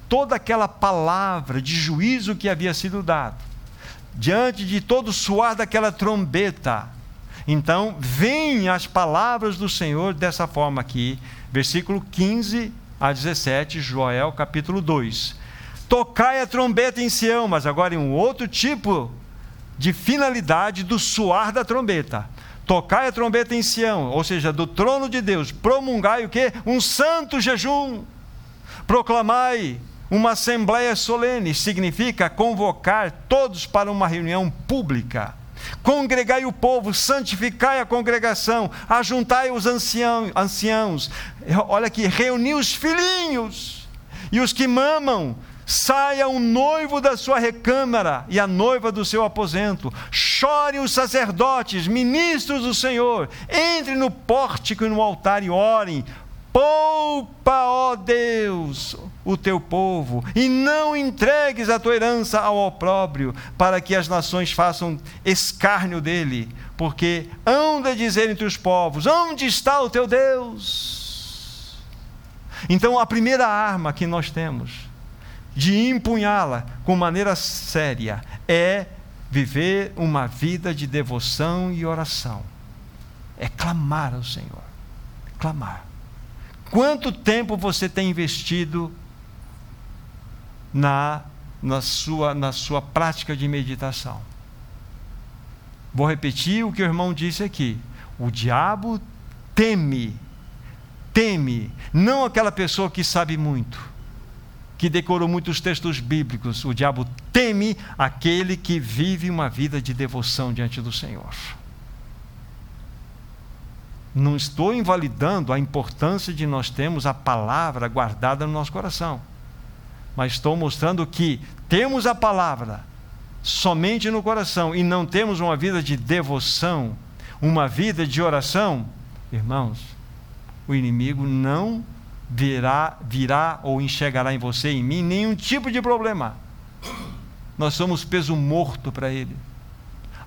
toda aquela palavra de juízo que havia sido dado, diante de todo o suar daquela trombeta, então vêm as palavras do Senhor dessa forma aqui, versículo 15 a 17, Joel capítulo 2. Tocai a trombeta em Sião, mas agora em um outro tipo de finalidade do suar da trombeta. Tocai a trombeta em Sião, ou seja, do trono de Deus, promungai o que? Um santo jejum. Proclamai uma assembleia solene, significa convocar todos para uma reunião pública. Congregai o povo, santificai a congregação, ajuntai os ancião, anciãos. Olha aqui, reuni os filhinhos e os que mamam, Saia o noivo da sua recâmara e a noiva do seu aposento. Chore os sacerdotes, ministros do Senhor. Entre no pórtico e no altar e orem. Poupa, ó Deus, o teu povo, e não entregues a tua herança ao opróbrio, para que as nações façam escárnio dele, porque hão de dizer entre os povos: onde está o teu Deus? Então, a primeira arma que nós temos de empunhá-la com maneira séria é viver uma vida de devoção e oração, é clamar ao Senhor, clamar. Quanto tempo você tem investido na, na, sua, na sua prática de meditação? Vou repetir o que o irmão disse aqui. O diabo teme, teme, não aquela pessoa que sabe muito, que decorou muitos textos bíblicos. O diabo teme aquele que vive uma vida de devoção diante do Senhor. Não estou invalidando a importância de nós termos a palavra guardada no nosso coração. Mas estou mostrando que temos a palavra somente no coração e não temos uma vida de devoção, uma vida de oração, irmãos, o inimigo não virá, virá ou enxergará em você e em mim nenhum tipo de problema. Nós somos peso morto para ele.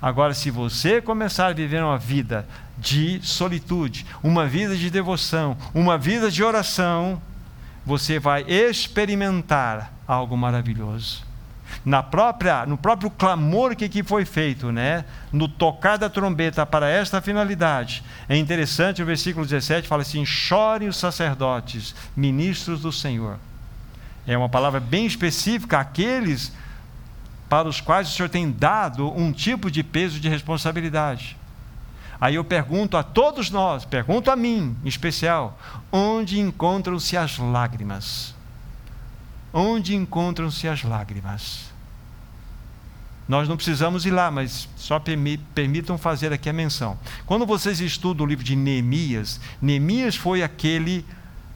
Agora, se você começar a viver uma vida de solitude, uma vida de devoção, uma vida de oração, você vai experimentar algo maravilhoso. Na própria, no próprio clamor que aqui foi feito, né? no tocar da trombeta para esta finalidade. É interessante o versículo 17 fala assim: chorem os sacerdotes, ministros do Senhor. É uma palavra bem específica àqueles para os quais o Senhor tem dado um tipo de peso de responsabilidade. Aí eu pergunto a todos nós, pergunto a mim em especial, onde encontram-se as lágrimas? Onde encontram-se as lágrimas? Nós não precisamos ir lá, mas só permitam fazer aqui a menção. Quando vocês estudam o livro de Neemias, Neemias foi aquele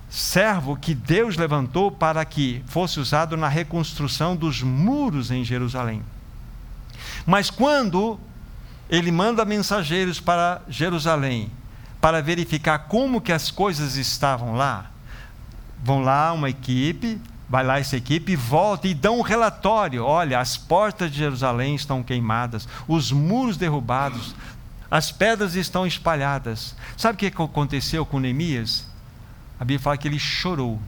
servo que Deus levantou para que fosse usado na reconstrução dos muros em Jerusalém. Mas quando ele manda mensageiros para Jerusalém para verificar como que as coisas estavam lá, vão lá uma equipe, vai lá essa equipe volta e dão um relatório. Olha, as portas de Jerusalém estão queimadas, os muros derrubados, as pedras estão espalhadas. Sabe o que aconteceu com Neemias? A Bíblia fala que ele chorou.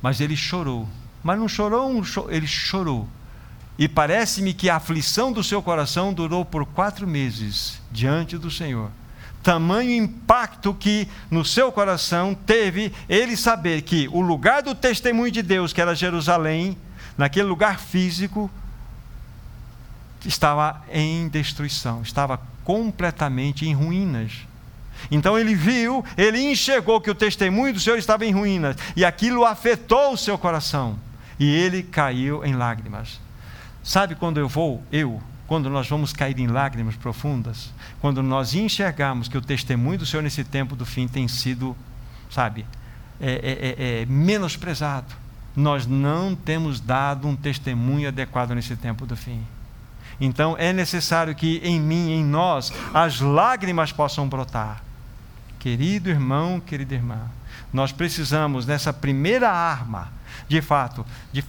Mas ele chorou. Mas não chorou, ele chorou. E parece-me que a aflição do seu coração durou por quatro meses diante do Senhor. Tamanho impacto que no seu coração teve ele saber que o lugar do testemunho de Deus, que era Jerusalém, naquele lugar físico, estava em destruição, estava completamente em ruínas. Então ele viu, ele enxergou que o testemunho do Senhor estava em ruínas, e aquilo afetou o seu coração, e ele caiu em lágrimas. Sabe quando eu vou, eu, quando nós vamos cair em lágrimas profundas? Quando nós enxergamos que o testemunho do Senhor nesse tempo do fim tem sido, sabe, é, é, é, é menosprezado. Nós não temos dado um testemunho adequado nesse tempo do fim. Então é necessário que em mim, em nós, as lágrimas possam brotar. Querido irmão, querida irmã, nós precisamos nessa primeira arma, de fato, de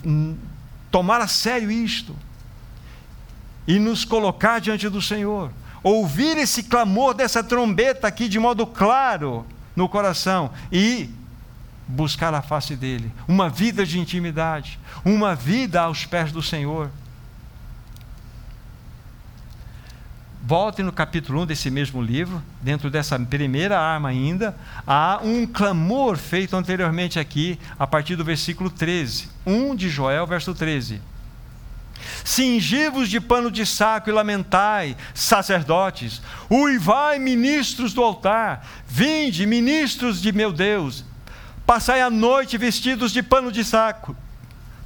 tomar a sério isto e nos colocar diante do Senhor, ouvir esse clamor dessa trombeta aqui de modo claro no coração e buscar a face dele, uma vida de intimidade, uma vida aos pés do Senhor. Volte no capítulo 1 desse mesmo livro, dentro dessa primeira arma ainda, há um clamor feito anteriormente aqui, a partir do versículo 13. 1 de Joel, verso 13. Cingivos de pano de saco e lamentai, sacerdotes, uivai, ministros do altar, vinde, ministros de meu Deus, passai a noite vestidos de pano de saco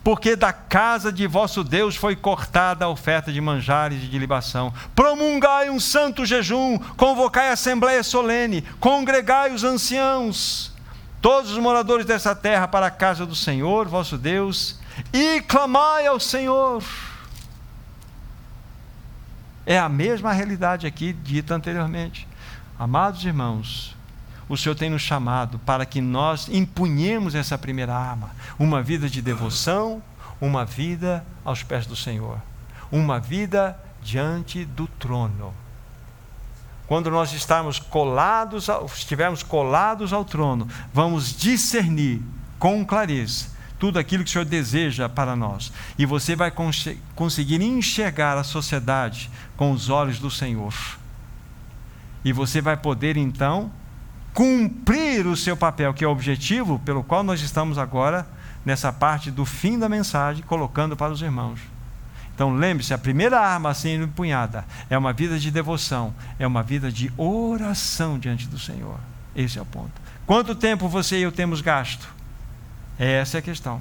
porque da casa de vosso Deus foi cortada a oferta de manjares e de libação. Promungai um santo jejum, convocai a assembléia solene, congregai os anciãos, todos os moradores dessa terra para a casa do Senhor, vosso Deus, e clamai ao Senhor. É a mesma realidade aqui dita anteriormente. Amados irmãos, o Senhor tem nos chamado para que nós empunhemos essa primeira arma, uma vida de devoção, uma vida aos pés do Senhor, uma vida diante do trono. Quando nós estamos colados, estivermos colados ao trono, vamos discernir com clareza tudo aquilo que o Senhor deseja para nós. E você vai conseguir enxergar a sociedade com os olhos do Senhor. E você vai poder então cumprir o seu papel, que é o objetivo pelo qual nós estamos agora nessa parte do fim da mensagem, colocando para os irmãos. Então lembre-se, a primeira arma ser empunhada é uma vida de devoção, é uma vida de oração diante do Senhor. Esse é o ponto. Quanto tempo você e eu temos gasto? Essa é a questão.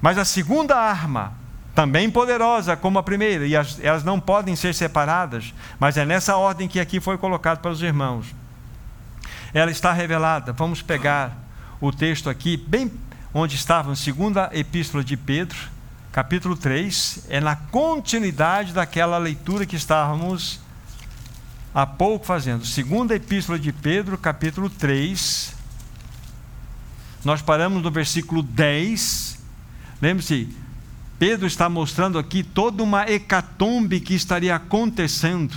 Mas a segunda arma, também poderosa como a primeira, e as, elas não podem ser separadas, mas é nessa ordem que aqui foi colocado para os irmãos. Ela está revelada. Vamos pegar o texto aqui, bem onde estava, segunda epístola de Pedro, capítulo 3, é na continuidade daquela leitura que estávamos há pouco fazendo. Segunda epístola de Pedro, capítulo 3. Nós paramos no versículo 10. Lembre-se, Pedro está mostrando aqui toda uma hecatombe que estaria acontecendo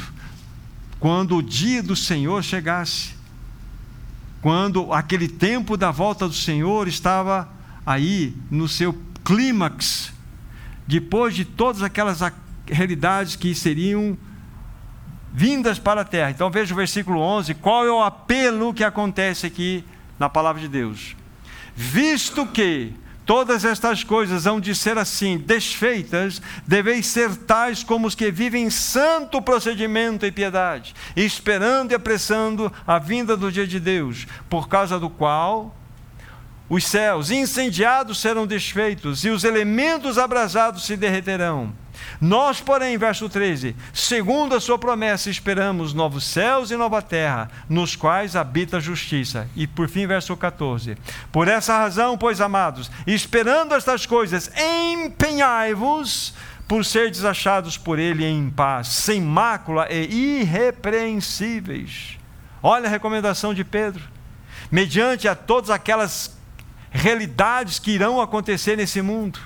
quando o dia do Senhor chegasse. Quando aquele tempo da volta do Senhor estava aí no seu clímax, depois de todas aquelas realidades que seriam vindas para a terra. Então veja o versículo 11, qual é o apelo que acontece aqui na palavra de Deus? Visto que todas estas coisas hão de ser assim, desfeitas, deveis ser tais como os que vivem santo procedimento e piedade, esperando e apressando a vinda do dia de Deus, por causa do qual os céus incendiados serão desfeitos e os elementos abrasados se derreterão. Nós, porém, verso 13, segundo a sua promessa, esperamos novos céus e nova terra, nos quais habita a justiça. E por fim, verso 14. Por essa razão, pois amados, esperando estas coisas, empenhai-vos por ser desachados por ele em paz, sem mácula e irrepreensíveis. Olha a recomendação de Pedro. Mediante a todas aquelas realidades que irão acontecer nesse mundo.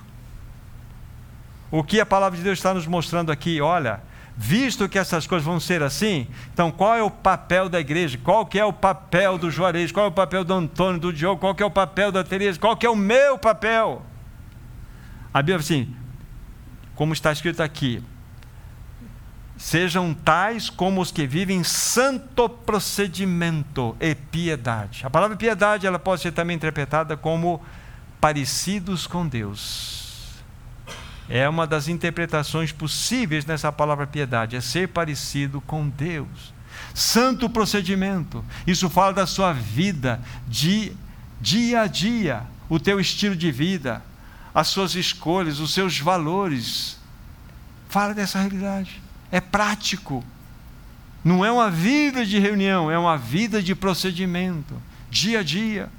O que a palavra de Deus está nos mostrando aqui, olha, visto que essas coisas vão ser assim, então qual é o papel da igreja? Qual que é o papel do Juarez? Qual é o papel do Antônio, do Diogo? Qual que é o papel da Tereza? Qual que é o meu papel? A Bíblia assim, como está escrito aqui, sejam tais como os que vivem santo procedimento e piedade. A palavra piedade ela pode ser também interpretada como parecidos com Deus. É uma das interpretações possíveis nessa palavra piedade, é ser parecido com Deus. Santo procedimento, isso fala da sua vida de dia a dia, o teu estilo de vida, as suas escolhas, os seus valores. Fala dessa realidade é prático. Não é uma vida de reunião, é uma vida de procedimento, dia a dia.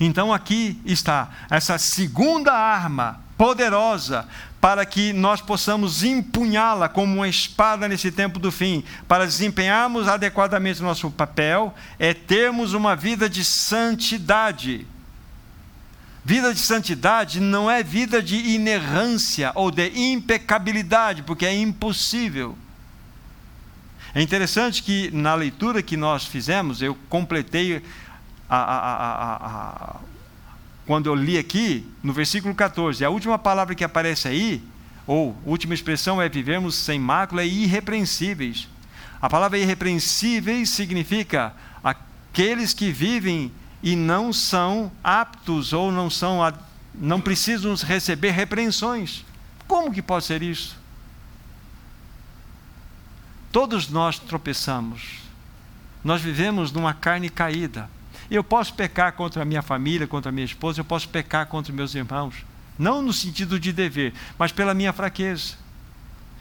Então aqui está essa segunda arma poderosa para que nós possamos empunhá-la como uma espada nesse tempo do fim, para desempenharmos adequadamente o nosso papel, é termos uma vida de santidade. Vida de santidade não é vida de inerrância ou de impecabilidade, porque é impossível. É interessante que na leitura que nós fizemos, eu completei a, a, a, quando eu li aqui, no versículo 14, a última palavra que aparece aí, ou última expressão é vivermos sem mácula e irrepreensíveis. A palavra irrepreensíveis significa aqueles que vivem e não são aptos ou não são não precisam receber repreensões. Como que pode ser isso? Todos nós tropeçamos. Nós vivemos numa carne caída. Eu posso pecar contra a minha família, contra a minha esposa, eu posso pecar contra meus irmãos. Não no sentido de dever, mas pela minha fraqueza.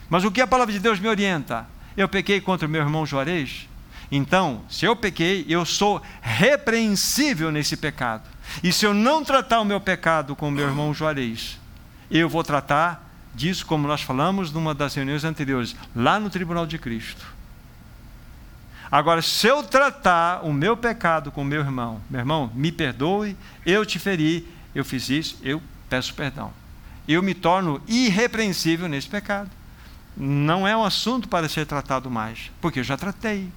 Mas o que a palavra de Deus me orienta? Eu pequei contra o meu irmão Juarez, Então, se eu pequei, eu sou repreensível nesse pecado. E se eu não tratar o meu pecado com o meu irmão Juarez, eu vou tratar disso, como nós falamos numa das reuniões anteriores, lá no tribunal de Cristo. Agora, se eu tratar o meu pecado com o meu irmão, meu irmão, me perdoe, eu te feri, eu fiz isso, eu peço perdão. Eu me torno irrepreensível nesse pecado. Não é um assunto para ser tratado mais, porque eu já tratei.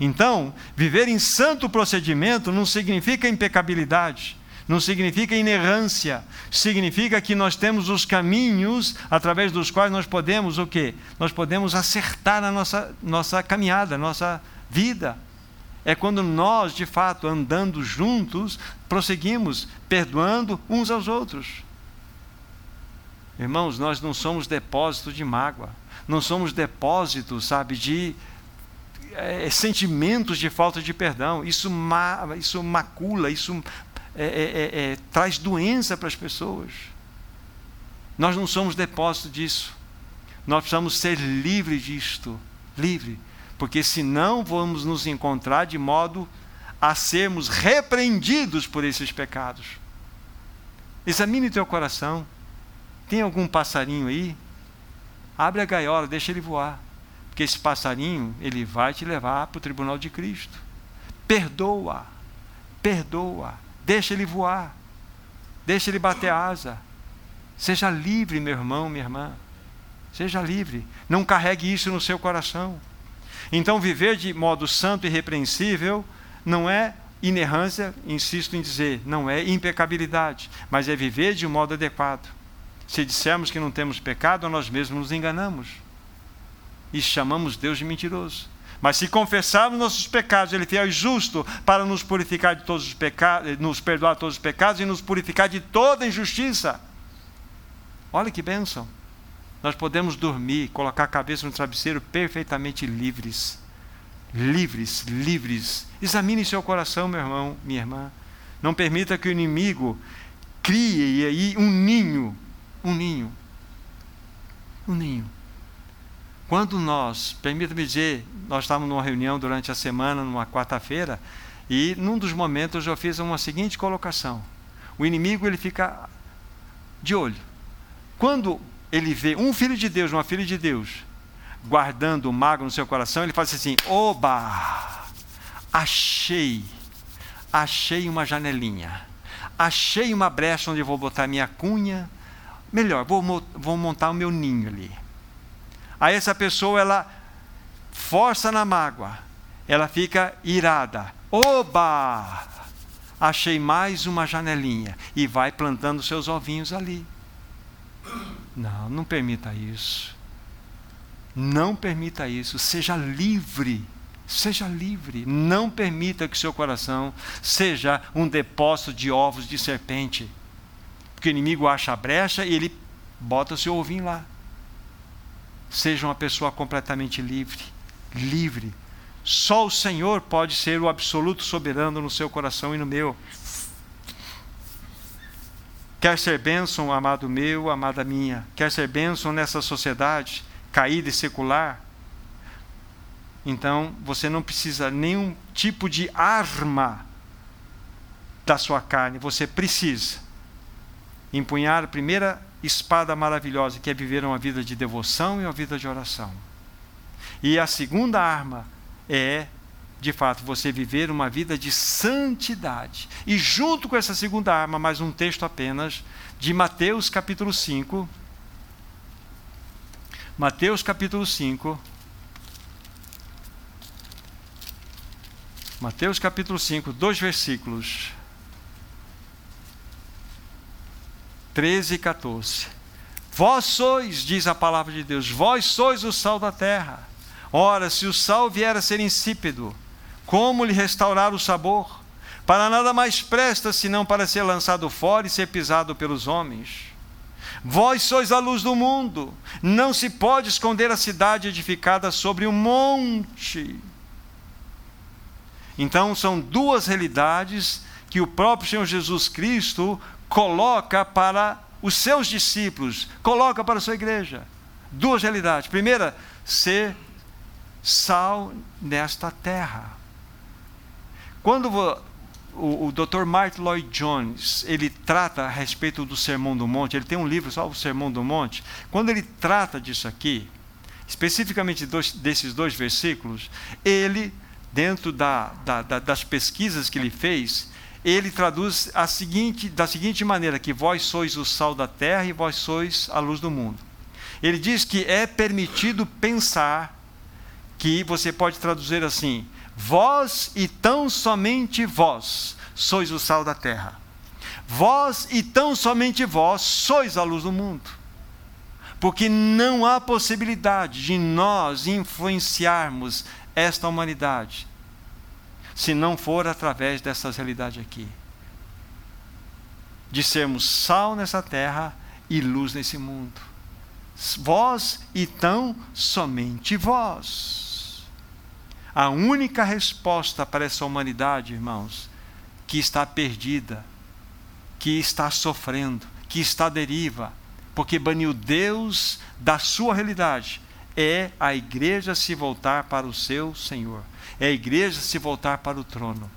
Então, viver em santo procedimento não significa impecabilidade, não significa inerrância, significa que nós temos os caminhos através dos quais nós podemos o quê? Nós podemos acertar a nossa, nossa caminhada, nossa vida. É quando nós, de fato, andando juntos, prosseguimos, perdoando uns aos outros. Irmãos, nós não somos depósito de mágoa, não somos depósito, sabe, de é, sentimentos de falta de perdão. Isso, ma, isso macula, isso é, é, é, é, traz doença para as pessoas. Nós não somos depósito disso. Nós precisamos ser livres disto. Livre. Porque senão vamos nos encontrar de modo a sermos repreendidos por esses pecados. Examine teu coração. Tem algum passarinho aí? Abre a gaiola, deixa ele voar. Porque esse passarinho, ele vai te levar para o tribunal de Cristo. Perdoa, perdoa, deixa ele voar, deixa ele bater asa. Seja livre, meu irmão, minha irmã. Seja livre. Não carregue isso no seu coração. Então, viver de modo santo e repreensível não é inerrância, insisto em dizer, não é impecabilidade, mas é viver de um modo adequado. Se dissermos que não temos pecado, nós mesmos nos enganamos e chamamos Deus de mentiroso. Mas se confessarmos nossos pecados, Ele é fiel e justo para nos purificar de todos os pecados, nos perdoar de todos os pecados e nos purificar de toda injustiça. Olha que bênção. Nós podemos dormir, colocar a cabeça no travesseiro perfeitamente livres. Livres, livres. Examine seu coração, meu irmão, minha irmã. Não permita que o inimigo crie aí um ninho, um ninho, um ninho quando nós, permita-me dizer, nós estávamos numa reunião durante a semana, numa quarta-feira, e num dos momentos eu fiz uma seguinte colocação: o inimigo ele fica de olho. Quando ele vê um filho de Deus, uma filha de Deus, guardando o mago no seu coração, ele faz assim: oba, achei, achei uma janelinha, achei uma brecha onde eu vou botar minha cunha. Melhor, vou, vou montar o meu ninho ali. Aí essa pessoa ela força na mágoa, ela fica irada. Oba! Achei mais uma janelinha e vai plantando seus ovinhos ali. Não, não permita isso. Não permita isso. Seja livre. Seja livre. Não permita que seu coração seja um depósito de ovos de serpente. Porque o inimigo acha a brecha e ele bota o seu ovinho lá. Seja uma pessoa completamente livre. Livre. Só o Senhor pode ser o absoluto soberano no seu coração e no meu. Quer ser bênção, amado meu, amada minha? Quer ser bênção nessa sociedade caída e secular? Então, você não precisa nenhum tipo de arma da sua carne. Você precisa empunhar a primeira espada maravilhosa, que é viver uma vida de devoção e uma vida de oração. E a segunda arma é, de fato, você viver uma vida de santidade. E junto com essa segunda arma, mais um texto apenas, de Mateus capítulo 5. Mateus capítulo 5. Mateus capítulo 5, dois versículos. 13 e 14. Vós sois, diz a palavra de Deus, vós sois o sal da terra. Ora, se o sal vier a ser insípido, como lhe restaurar o sabor? Para nada mais presta senão para ser lançado fora e ser pisado pelos homens. Vós sois a luz do mundo. Não se pode esconder a cidade edificada sobre um monte. Então, são duas realidades que o próprio Senhor Jesus Cristo coloca para os seus discípulos, coloca para a sua igreja. Duas realidades. Primeira, ser sal nesta terra. Quando o, o Dr. Martin Lloyd Jones ele trata a respeito do Sermão do Monte, ele tem um livro só o Sermão do Monte. Quando ele trata disso aqui, especificamente desses dois versículos, ele, dentro da, da, da, das pesquisas que ele fez, ele traduz a seguinte, da seguinte maneira: que vós sois o sal da terra e vós sois a luz do mundo. Ele diz que é permitido pensar que você pode traduzir assim: Vós e tão somente vós sois o sal da terra. Vós e tão somente vós sois a luz do mundo. Porque não há possibilidade de nós influenciarmos esta humanidade se não for através dessas realidades aqui. De sermos sal nessa terra e luz nesse mundo. Vós e tão somente vós. A única resposta para essa humanidade, irmãos, que está perdida, que está sofrendo, que está à deriva, porque baniu Deus da sua realidade, é a igreja se voltar para o seu Senhor, é a igreja se voltar para o trono.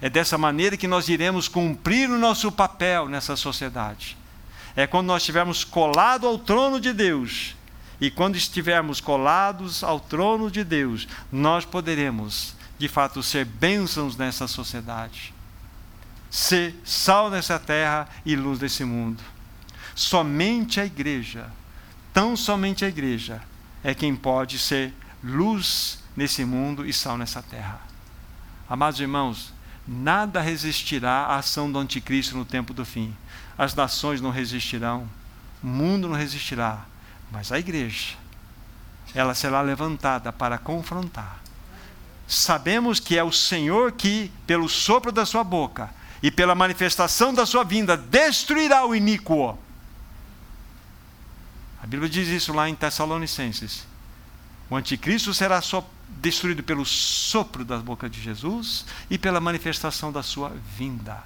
É dessa maneira que nós iremos cumprir o nosso papel nessa sociedade. É quando nós estivermos colados ao trono de Deus e quando estivermos colados ao trono de Deus, nós poderemos, de fato, ser bênçãos nessa sociedade, ser sal nessa terra e luz desse mundo. Somente a igreja, tão somente a igreja, é quem pode ser luz nesse mundo e sal nessa terra. Amados irmãos, nada resistirá à ação do anticristo no tempo do fim. As nações não resistirão, o mundo não resistirá mas a igreja, ela será levantada para confrontar. Sabemos que é o Senhor que, pelo sopro da sua boca e pela manifestação da sua vinda, destruirá o iníquo. A Bíblia diz isso lá em Tessalonicenses. O anticristo será só destruído pelo sopro da boca de Jesus e pela manifestação da sua vinda.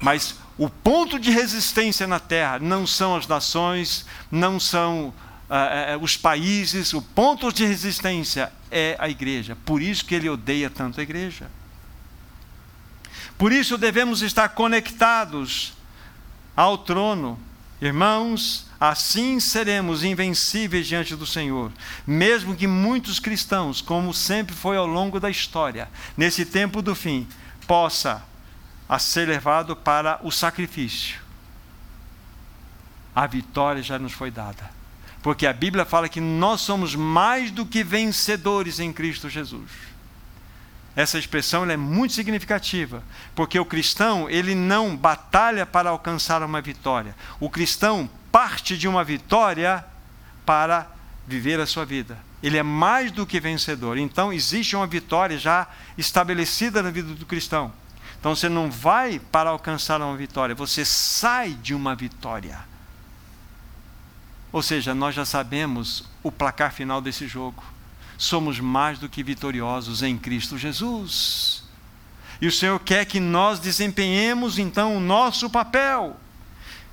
Mas o ponto de resistência na terra não são as nações, não são uh, os países, o ponto de resistência é a igreja. Por isso que ele odeia tanto a igreja. Por isso devemos estar conectados ao trono. Irmãos, assim seremos invencíveis diante do Senhor, mesmo que muitos cristãos, como sempre foi ao longo da história, nesse tempo do fim, possa a ser levado para o sacrifício. A vitória já nos foi dada. Porque a Bíblia fala que nós somos mais do que vencedores em Cristo Jesus. Essa expressão é muito significativa, porque o cristão, ele não batalha para alcançar uma vitória. O cristão parte de uma vitória para viver a sua vida. Ele é mais do que vencedor. Então existe uma vitória já estabelecida na vida do cristão. Então você não vai para alcançar uma vitória, você sai de uma vitória. Ou seja, nós já sabemos o placar final desse jogo. Somos mais do que vitoriosos em Cristo Jesus. E o Senhor quer que nós desempenhemos então o nosso papel.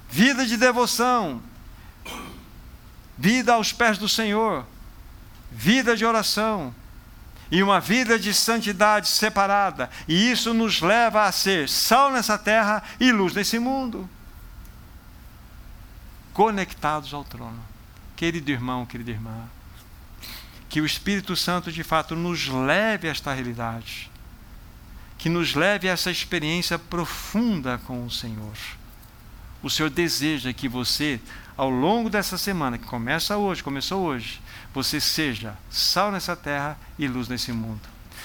Vida de devoção, vida aos pés do Senhor, vida de oração, e uma vida de santidade separada, e isso nos leva a ser sal nessa terra e luz nesse mundo. Conectados ao trono. Querido irmão, querida irmã, que o Espírito Santo de fato nos leve a esta realidade, que nos leve a essa experiência profunda com o Senhor. O Senhor deseja que você, ao longo dessa semana, que começa hoje, começou hoje, você seja sal nessa terra e luz nesse mundo.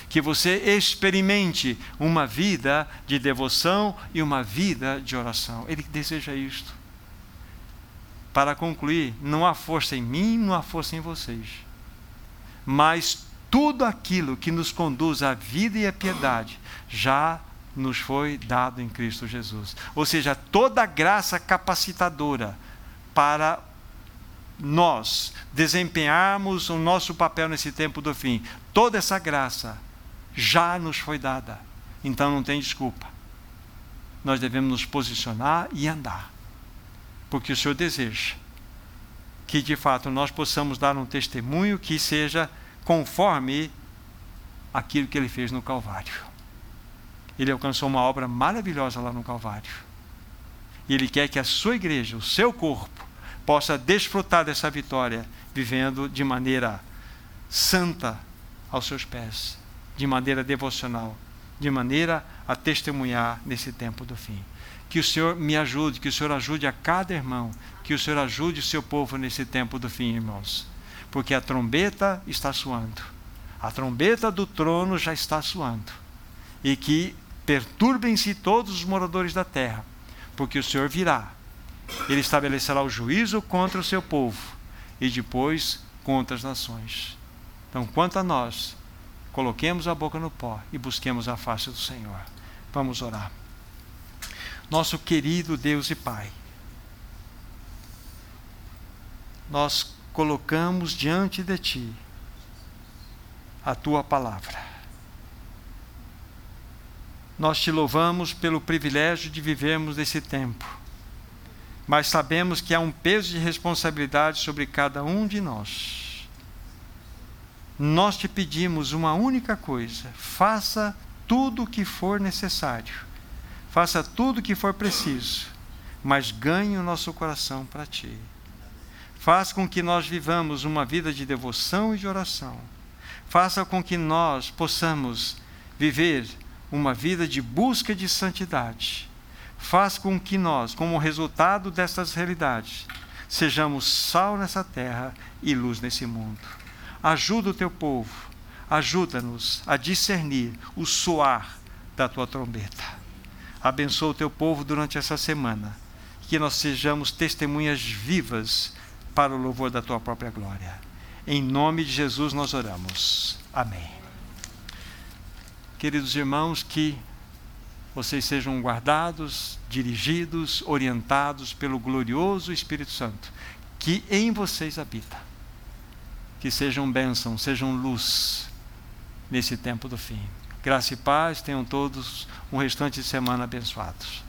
Que você experimente uma vida de devoção e uma vida de oração. Ele deseja isto. Para concluir, não há força em mim, não há força em vocês. Mas tudo aquilo que nos conduz à vida e à piedade já nos foi dado em Cristo Jesus. Ou seja, toda a graça capacitadora para nós desempenharmos o nosso papel nesse tempo do fim, toda essa graça já nos foi dada. Então não tem desculpa. Nós devemos nos posicionar e andar. Porque o Senhor deseja que de fato nós possamos dar um testemunho que seja conforme aquilo que ele fez no Calvário. Ele alcançou uma obra maravilhosa lá no Calvário. E ele quer que a sua igreja, o seu corpo, possa desfrutar dessa vitória, vivendo de maneira santa aos seus pés, de maneira devocional, de maneira a testemunhar nesse tempo do fim. Que o Senhor me ajude, que o Senhor ajude a cada irmão, que o Senhor ajude o seu povo nesse tempo do fim, irmãos. Porque a trombeta está soando. A trombeta do trono já está soando. E que perturbem-se todos os moradores da terra, porque o Senhor virá. Ele estabelecerá o juízo contra o seu povo e depois contra as nações. Então, quanto a nós, coloquemos a boca no pó e busquemos a face do Senhor. Vamos orar. Nosso querido Deus e Pai, nós colocamos diante de Ti a Tua palavra. Nós te louvamos pelo privilégio de vivermos nesse tempo, mas sabemos que há um peso de responsabilidade sobre cada um de nós nós te pedimos uma única coisa: faça tudo o que for necessário, faça tudo o que for preciso, mas ganhe o nosso coração para ti. Faça com que nós vivamos uma vida de devoção e de oração. Faça com que nós possamos viver uma vida de busca de santidade. Faça com que nós, como resultado dessas realidades, sejamos sal nessa terra e luz nesse mundo. Ajuda o teu povo, ajuda-nos a discernir o soar da tua trombeta. Abençoa o teu povo durante essa semana, que nós sejamos testemunhas vivas para o louvor da tua própria glória. Em nome de Jesus nós oramos. Amém. Queridos irmãos, que vocês sejam guardados, dirigidos, orientados pelo glorioso Espírito Santo, que em vocês habita que sejam bênção, sejam luz nesse tempo do fim. Graça e paz, tenham todos um restante de semana abençoados.